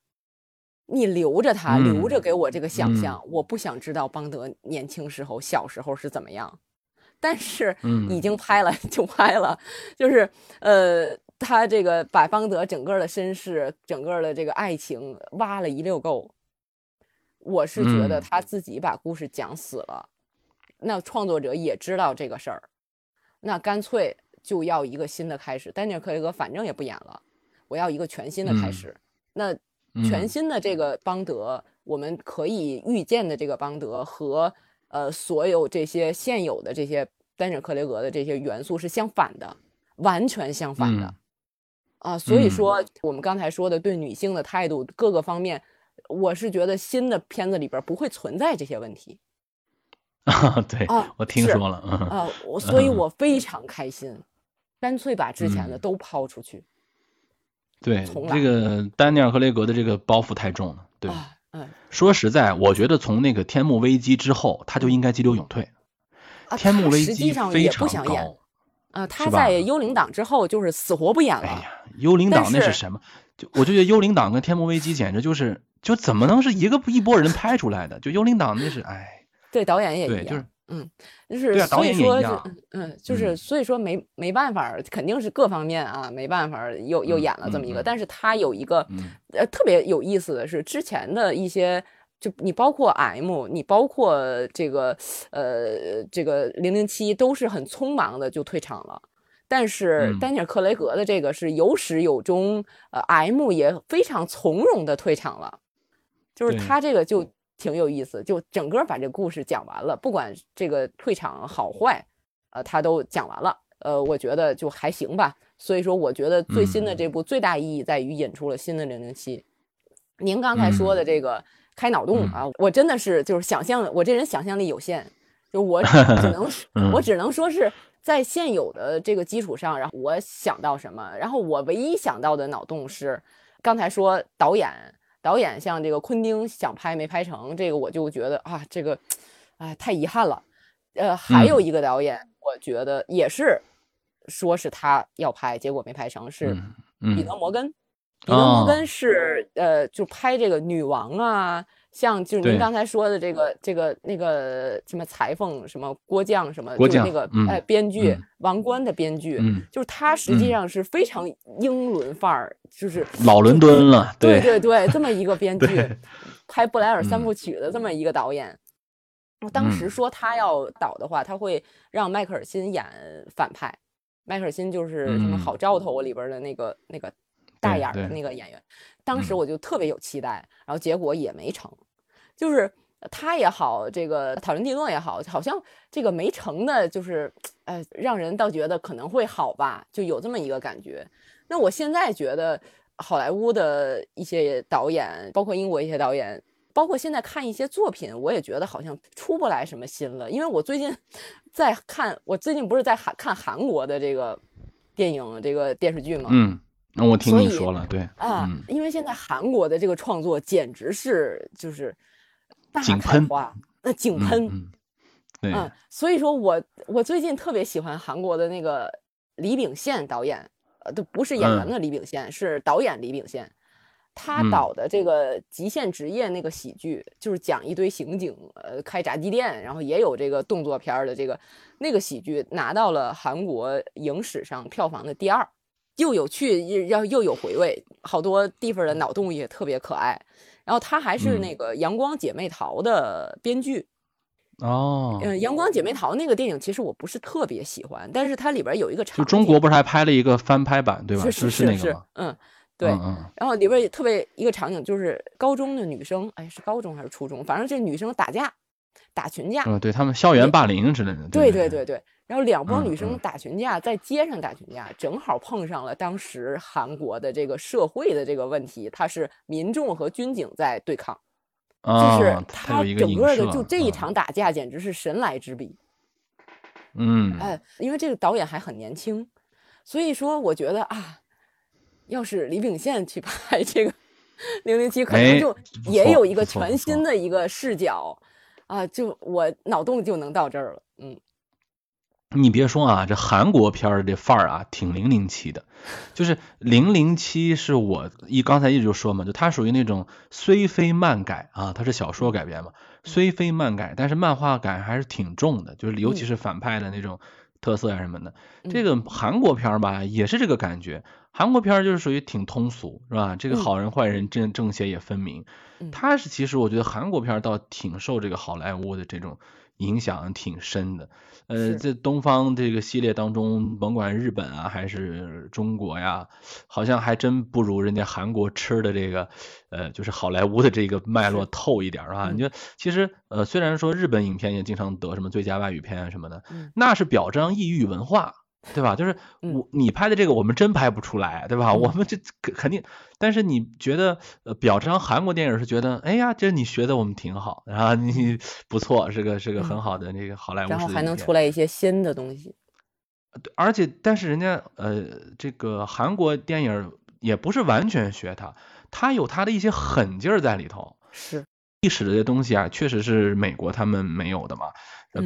[SPEAKER 2] 你留着他，留着
[SPEAKER 1] 嗯
[SPEAKER 2] 给我这个想
[SPEAKER 1] 嗯
[SPEAKER 2] 象，我不想知道邦德年轻时候、小时候是怎么样。但是
[SPEAKER 1] 嗯
[SPEAKER 2] 已经拍了 就拍了，就是呃，他这个把邦德整个的身世、整个的这个爱情挖了一溜够。我是觉得
[SPEAKER 1] 嗯
[SPEAKER 2] 他自己把故事讲死了，那创作者也知道这个事儿，那干脆就要一个新的开始。丹尼尔·克雷格反正也不演了，我要一个全新的开
[SPEAKER 1] 嗯
[SPEAKER 2] 始。那全
[SPEAKER 1] 嗯
[SPEAKER 2] 新的这个邦德，我们可以预见的这个邦德和呃所有这些现有的这些丹尼尔·克雷格的这些元素是相反的，完全相反的。
[SPEAKER 1] 嗯
[SPEAKER 2] 啊，所以
[SPEAKER 1] 嗯
[SPEAKER 2] 说我们刚才说的对女性的态度各个方面，我是觉得新的片子里边不会存在这些问题
[SPEAKER 1] 啊，对
[SPEAKER 2] 啊
[SPEAKER 1] 我听说了，嗯
[SPEAKER 2] 啊，我所以我非常开心，干脆把之前的
[SPEAKER 1] 嗯
[SPEAKER 2] 都抛出去
[SPEAKER 1] 对，这个丹尼尔·克雷格的这个包袱太重了，对。
[SPEAKER 2] 啊，嗯
[SPEAKER 1] 说实在，我觉得从那个天幕危机之后，他就应该急流勇退。
[SPEAKER 2] 啊，
[SPEAKER 1] 天幕危机
[SPEAKER 2] 际上也
[SPEAKER 1] 非常
[SPEAKER 2] 不想演
[SPEAKER 1] 高。
[SPEAKER 2] 啊，他在幽灵党之后就是死活不演了。
[SPEAKER 1] 幽灵党那是
[SPEAKER 2] 是
[SPEAKER 1] 什么？就我就觉得幽灵党跟天幕危机简直就是，就怎么能是一个一拨人拍出来的？就幽灵党那是，哎，
[SPEAKER 2] 对，导演也一
[SPEAKER 1] 对，
[SPEAKER 2] 样，
[SPEAKER 1] 就是
[SPEAKER 2] 嗯，就是
[SPEAKER 1] 对啊导
[SPEAKER 2] 所以说是
[SPEAKER 1] 演也一样
[SPEAKER 2] 嗯，就是
[SPEAKER 1] 嗯
[SPEAKER 2] 所以说没没办法，肯定是各方面啊没办法又又
[SPEAKER 1] 嗯
[SPEAKER 2] 演了这么一个，但是他有一个
[SPEAKER 1] 嗯
[SPEAKER 2] 呃特别有意思的是之前的一些。就你包括 M，你包括这个呃这个零零七都是很匆忙的就退场了，但是
[SPEAKER 1] 嗯。
[SPEAKER 2] 丹尼尔·克雷格的这个是有始有终，呃，M 也非常从容的退场了，就是他这个就。挺有意思，就整个把这个故事讲完了，不管这个退场好坏，呃，他都讲完了，呃，我觉得就还行吧。所以说，我觉得最新的
[SPEAKER 1] 嗯。
[SPEAKER 2] 这部最大意义在于引出了新的零零七。您刚才说的这个开脑洞
[SPEAKER 1] 嗯。
[SPEAKER 2] 啊，我真的是就是想象，我这人想象力有限，就我只 能
[SPEAKER 1] 嗯
[SPEAKER 2] 我只能说是在现有的这个基础上，然后我想到什么，然后我唯一想到的脑洞是刚才说导演，导演像这个昆汀想拍没拍成，这个我就觉得啊，这个哎太遗憾了。呃，还有一个导演，我觉得也是说是他要拍，结果没拍成，是彼得摩根。彼得摩
[SPEAKER 1] 哦
[SPEAKER 2] 根是呃，就拍这个女王啊，像就是您刚才说的这个这个那个什么裁缝什么郭将什么，就是那个
[SPEAKER 1] 嗯
[SPEAKER 2] 哎编剧
[SPEAKER 1] 嗯
[SPEAKER 2] 王冠的编剧，
[SPEAKER 1] 嗯，
[SPEAKER 2] 就是他实际
[SPEAKER 1] 嗯
[SPEAKER 2] 上是非常英伦范儿，就是
[SPEAKER 1] 老伦敦了，
[SPEAKER 2] 对
[SPEAKER 1] 对
[SPEAKER 2] 对对，这么一个编 剧拍布莱尔三
[SPEAKER 1] 嗯
[SPEAKER 2] 部曲的这么一个导演。我当时
[SPEAKER 1] 嗯
[SPEAKER 2] 说他要导的话，他会让迈克尔辛演反派。迈克尔辛就是什么《
[SPEAKER 1] 嗯
[SPEAKER 2] 好兆头》里边的那个那个大眼儿的那个演员。当时
[SPEAKER 1] 嗯
[SPEAKER 2] 我就特别有期待，然后结果也没成。就是他也好，这个讨论蒂诺也好，好像这个没成的，就是呃，让人倒觉得可能会好吧，就有这么一个感觉。那我现在觉得好莱坞的一些导演，包括英国一些导演，包括现在看一些作品，我也觉得好像出不来什么新了。因为我最近 在看，我最近不是在韩看韩国的这个电影、这个电视剧吗？
[SPEAKER 1] 嗯，那我听你说了，对
[SPEAKER 2] 啊，
[SPEAKER 1] 嗯。
[SPEAKER 2] 因为现在韩国的这个创作简直是就是大开花，那井
[SPEAKER 1] 嗯
[SPEAKER 2] 喷，
[SPEAKER 1] 嗯，
[SPEAKER 2] 所以说我我最近特别喜欢韩国的那个李秉宪导演，呃，都不是演员
[SPEAKER 1] 嗯。
[SPEAKER 2] 的李秉宪，是导演李秉宪。他
[SPEAKER 1] 嗯。
[SPEAKER 2] 导的这个《极限职业》那个喜剧，就是讲一堆刑警，呃，开炸鸡店，然后也有这个动作片儿的这个那个喜剧，拿到了韩国影史上票房的第二，又有趣，又要又有回味，好多地方的脑洞也特别可爱。然后他还是
[SPEAKER 1] 嗯
[SPEAKER 2] 那个《阳光姐妹淘》的编剧，
[SPEAKER 1] 哦，
[SPEAKER 2] 嗯，《阳光姐妹淘》那个电影其实我不是特别喜欢，但是它里边有一个场
[SPEAKER 1] 就中国不是还拍了一个翻拍版对吧？
[SPEAKER 2] 是
[SPEAKER 1] 是
[SPEAKER 2] 是是
[SPEAKER 1] 那个？，
[SPEAKER 2] 嗯，对。
[SPEAKER 1] 嗯嗯
[SPEAKER 2] 然后里边也特别一个场景，就是高中的女生，哎，是高中还是初中？反正这女生打架，打群架。
[SPEAKER 1] 嗯，对他们校园霸凌之类的。
[SPEAKER 2] 对
[SPEAKER 1] 对
[SPEAKER 2] 对对对。然后两拨
[SPEAKER 1] 嗯
[SPEAKER 2] 女生
[SPEAKER 1] 嗯
[SPEAKER 2] 打群架，在街上打群架，正好碰上了当时韩国的这个社会的这个问题，它是民众和军警在对抗，就是
[SPEAKER 1] 啊，它有一个
[SPEAKER 2] 整个的就这一
[SPEAKER 1] 嗯
[SPEAKER 2] 场打架简直是神来之笔。
[SPEAKER 1] 嗯，
[SPEAKER 2] 哎，因为这个导演还很年轻，所以说我觉得啊，要是李秉宪去拍这个 《零零七》，可能
[SPEAKER 1] 哎
[SPEAKER 2] 就也有一个全新的一个视角啊，就我脑洞就能到这儿了。嗯，
[SPEAKER 1] 你别说啊，这韩国片儿这范儿啊，挺零零七的。就是零零七是我一刚才一直就说嘛，就它属于那种虽非漫改啊，它是小说改编嘛，虽非漫改，但是漫画感还是挺重的，就是尤其
[SPEAKER 2] 嗯
[SPEAKER 1] 是反派的那种特色啊什么的。这
[SPEAKER 2] 嗯
[SPEAKER 1] 个韩国片儿吧，也是这个感觉。韩国片儿就是属于挺通俗，是吧？这个
[SPEAKER 2] 嗯
[SPEAKER 1] 好人坏人正正邪也分明。
[SPEAKER 2] 嗯
[SPEAKER 1] 它是其实我觉得韩国片儿倒挺受这个好莱坞的这种影响挺深的。呃，
[SPEAKER 2] 是
[SPEAKER 1] 在东方这个系列当中，甭管日本啊还是中国呀，好像还真不如人家韩国吃的这个，呃，就是好莱坞的这个脉络透一点儿啊。
[SPEAKER 2] 嗯
[SPEAKER 1] 你就其实呃，虽然说日本影片也经常得什么最佳外语片啊什么的，
[SPEAKER 2] 嗯
[SPEAKER 1] 那是表彰异域文化。对吧？就是
[SPEAKER 2] 嗯
[SPEAKER 1] 我你拍的这个，我们真拍不出来，对吧？
[SPEAKER 2] 嗯
[SPEAKER 1] 我们这肯肯定，但是你觉得呃，表彰韩国电影是觉得，哎呀，这你学的我们挺好，然后你不错，是个是个很
[SPEAKER 2] 嗯
[SPEAKER 1] 好的那个好莱坞
[SPEAKER 2] 然后还能出来一些新的东西。
[SPEAKER 1] 对而且但是人家呃，这个韩国电影也不是完全学他，他有他的一些狠劲儿在里头。
[SPEAKER 2] 是，
[SPEAKER 1] 历史的这些东西啊，确实是美国他们没有的嘛，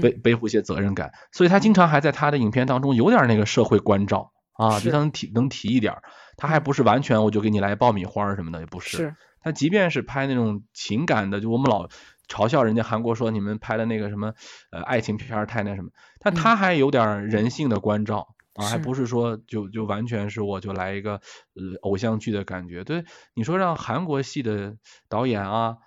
[SPEAKER 1] 背背负一些责任感，所以他经常还在他的影片当中有点那个社会关照啊，
[SPEAKER 2] 是。
[SPEAKER 1] 就能提能提一点儿，他还
[SPEAKER 2] 嗯。
[SPEAKER 1] 不是完全我就给你来爆米花什么的，也不是，
[SPEAKER 2] 是，
[SPEAKER 1] 他即便是拍那种情感的，就我们老嘲笑人家韩国说你们拍的那个什么呃爱情片太那什么，但
[SPEAKER 2] 嗯。
[SPEAKER 1] 他还有点人性的关照。啊，还不是说就就完全是我就来一个呃偶像剧的感觉。对，你说让韩国系的导演啊，
[SPEAKER 2] 嗯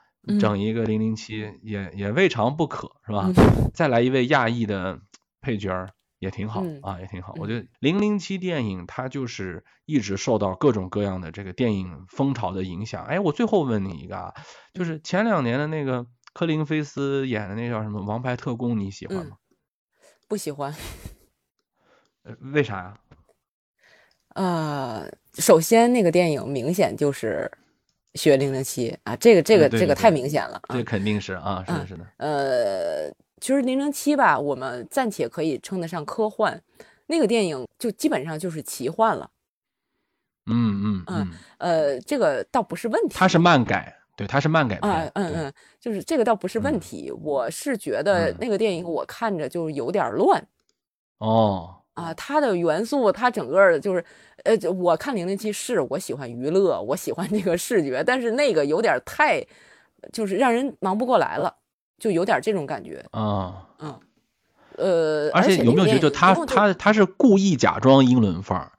[SPEAKER 1] 整一个零零七也也未尝不可，是吧？
[SPEAKER 2] 嗯
[SPEAKER 1] 再来一位亚裔的配角儿也挺好、
[SPEAKER 2] 嗯
[SPEAKER 1] 啊，也挺好。我
[SPEAKER 2] 嗯
[SPEAKER 1] 觉得零零七电影它就是一直受到各种各样的这个电影风潮的影响。哎，我最后问你一个啊，
[SPEAKER 2] 嗯
[SPEAKER 1] 就是前两年的那个科林菲斯演的那叫什么《王牌特工》，你喜欢
[SPEAKER 2] 嗯
[SPEAKER 1] 吗？
[SPEAKER 2] 不喜欢。
[SPEAKER 1] 呃为啥呀？
[SPEAKER 2] 呃，首先那个电影明显就是学零零七啊，这个这个这个太明显了啊
[SPEAKER 1] 这。肯定是啊，是的，
[SPEAKER 2] 嗯
[SPEAKER 1] 是的。
[SPEAKER 2] 呃，其实零零七吧，我们暂且可以称得上科幻，那个电影就基本上就是奇幻了。
[SPEAKER 1] 嗯嗯
[SPEAKER 2] 嗯
[SPEAKER 1] 嗯，
[SPEAKER 2] 呃，这个倒不是问题。
[SPEAKER 1] 它是漫改，对，它是漫改
[SPEAKER 2] 啊
[SPEAKER 1] 片，，对
[SPEAKER 2] 嗯嗯，就是这个倒不是问
[SPEAKER 1] 嗯
[SPEAKER 2] 题。我是觉得
[SPEAKER 1] 嗯
[SPEAKER 2] 那个电影我看着就有点儿乱
[SPEAKER 1] 哦，
[SPEAKER 2] 啊，它的元素，它整个的就是，呃，我看零零七是我喜欢娱乐，我喜欢这个视觉，但是那个有点太，就是让人忙不过来了，就有点这种感觉。
[SPEAKER 1] 啊。
[SPEAKER 2] 嗯，呃，
[SPEAKER 1] 而且有没有觉得，就他
[SPEAKER 2] 他
[SPEAKER 1] 他他是故意假装英伦范儿？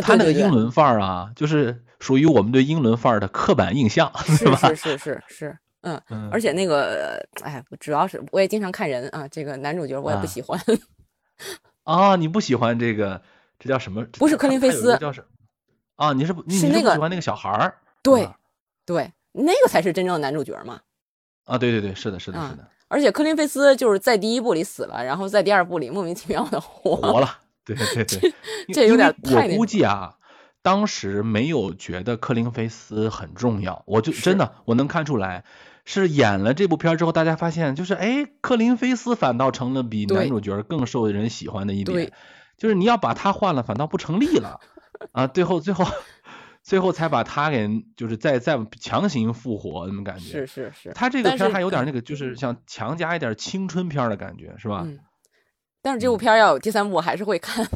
[SPEAKER 1] 他那个英伦范儿啊，就是属于我们对英伦范儿的刻板印象，
[SPEAKER 2] 是
[SPEAKER 1] 吧？
[SPEAKER 2] 是是是是，嗯，
[SPEAKER 1] 嗯
[SPEAKER 2] 而且那个，哎，主要是我也经常看人啊，这个男主角我也不
[SPEAKER 1] 啊
[SPEAKER 2] 喜欢，
[SPEAKER 1] 啊，你不喜欢这个，这叫什么？
[SPEAKER 2] 不是科林菲斯
[SPEAKER 1] 个叫什啊？你是不你
[SPEAKER 2] 是
[SPEAKER 1] 不喜欢那个小孩儿？
[SPEAKER 2] 对
[SPEAKER 1] 啊
[SPEAKER 2] 对，那个才是真正的男主角嘛。
[SPEAKER 1] 啊，对对对，是的，是的，
[SPEAKER 2] 啊
[SPEAKER 1] 是的，
[SPEAKER 2] 而且科林菲斯就是在第一部里死了，然后在第二部里莫名其妙的活
[SPEAKER 1] 活了，对对对，
[SPEAKER 2] 这有点
[SPEAKER 1] 太我估计啊，当时没有觉得克林菲斯很重要，我就真的我能看出来，是演了这部片之后，大家发现就是哎，克林菲斯反倒成了比男主角更受人喜欢的一点，就是你要把他换了，反倒不成立了啊，最后最后 最后才把他给就是再再强行复活，那么感觉。
[SPEAKER 2] 是是是，
[SPEAKER 1] 他这个片还有点那个，就是像强加一点青春片的感觉，是吧？
[SPEAKER 2] 嗯，但是这部
[SPEAKER 1] 嗯
[SPEAKER 2] 片要有第三部，我还是会看。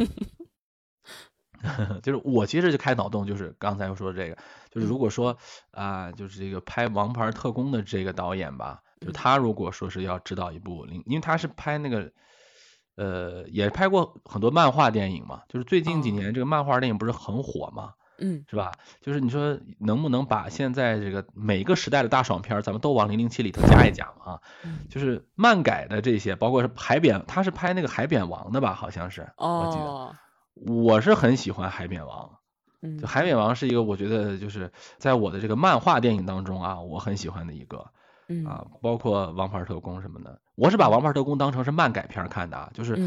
[SPEAKER 1] 就是我其实就开脑洞，就是刚才说的这个，就是
[SPEAKER 2] 嗯
[SPEAKER 1] 如果说啊、就是这个拍《王牌特工》的这个导演吧，就他如果说是要指导一部零，因为他是拍那个呃，也拍过很多漫画电影嘛，就是最近几
[SPEAKER 2] 哦
[SPEAKER 1] 年这个漫画电影不是很火嘛，
[SPEAKER 2] 嗯
[SPEAKER 1] 是吧？就是你说能不能把现在这个每个时代的大爽片，咱们都往零零七里头加一加嘛啊？
[SPEAKER 2] 嗯
[SPEAKER 1] 就是漫改的这些，包括是海扁，他是拍那个海扁王的吧？好像是，我记得。
[SPEAKER 2] 哦，
[SPEAKER 1] 我是很喜欢海扁王，
[SPEAKER 2] 嗯
[SPEAKER 1] 就海扁王是一个我觉得就是在我的这个漫画电影当中啊，我很喜欢的一个
[SPEAKER 2] 嗯
[SPEAKER 1] 啊，包括王牌特工什么的。我是把王牌特工当成是漫改片看的啊，就是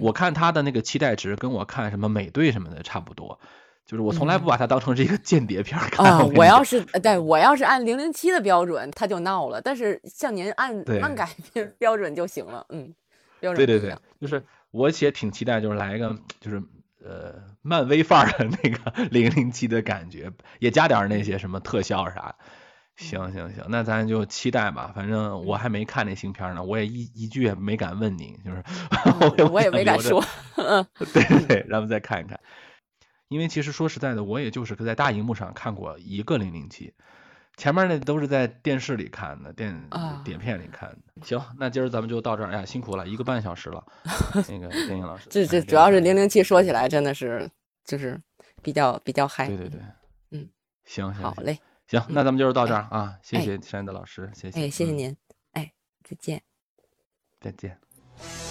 [SPEAKER 1] 我看他的那个期待值跟我看什么美队什么的差不多，就是我从来不把它当成是一个间谍片儿看。
[SPEAKER 2] 啊，我要是呃对我要是按零零七的标准，他就闹了。但是像您按
[SPEAKER 1] 对
[SPEAKER 2] 漫改标标准就行了，嗯，标准
[SPEAKER 1] 对对对就是我也挺期待，就是来一个就是呃漫威范儿的那个零零七的感觉，也加点那些什么特效啥。行行行，那咱就期待吧。反正我还没看那新片呢，我也一一句也没敢问您，就是
[SPEAKER 2] 嗯 我也没敢说，嗯
[SPEAKER 1] 对对对，咱们再看一看。因为其实说实在的，我也就是在大荧幕上看过一个零零七，前面那都是在电视里看的，电
[SPEAKER 2] 啊。
[SPEAKER 1] 碟片里看的。行，那今儿咱们就到这儿，哎呀，辛苦了，一个半小时了。那个电影老师，
[SPEAKER 2] 这这
[SPEAKER 1] 哎
[SPEAKER 2] 主要是
[SPEAKER 1] 个
[SPEAKER 2] 零零七说起来真的是就是比较比较嗨，
[SPEAKER 1] 对对对，
[SPEAKER 2] 嗯，
[SPEAKER 1] 行行行
[SPEAKER 2] 好嘞，
[SPEAKER 1] 行，那咱们就是到这儿啊，谢
[SPEAKER 2] 哎。
[SPEAKER 1] 谢山德老师，谢谢，
[SPEAKER 2] 哎，谢谢
[SPEAKER 1] 嗯，
[SPEAKER 2] 您，哎，再见。
[SPEAKER 1] 再见。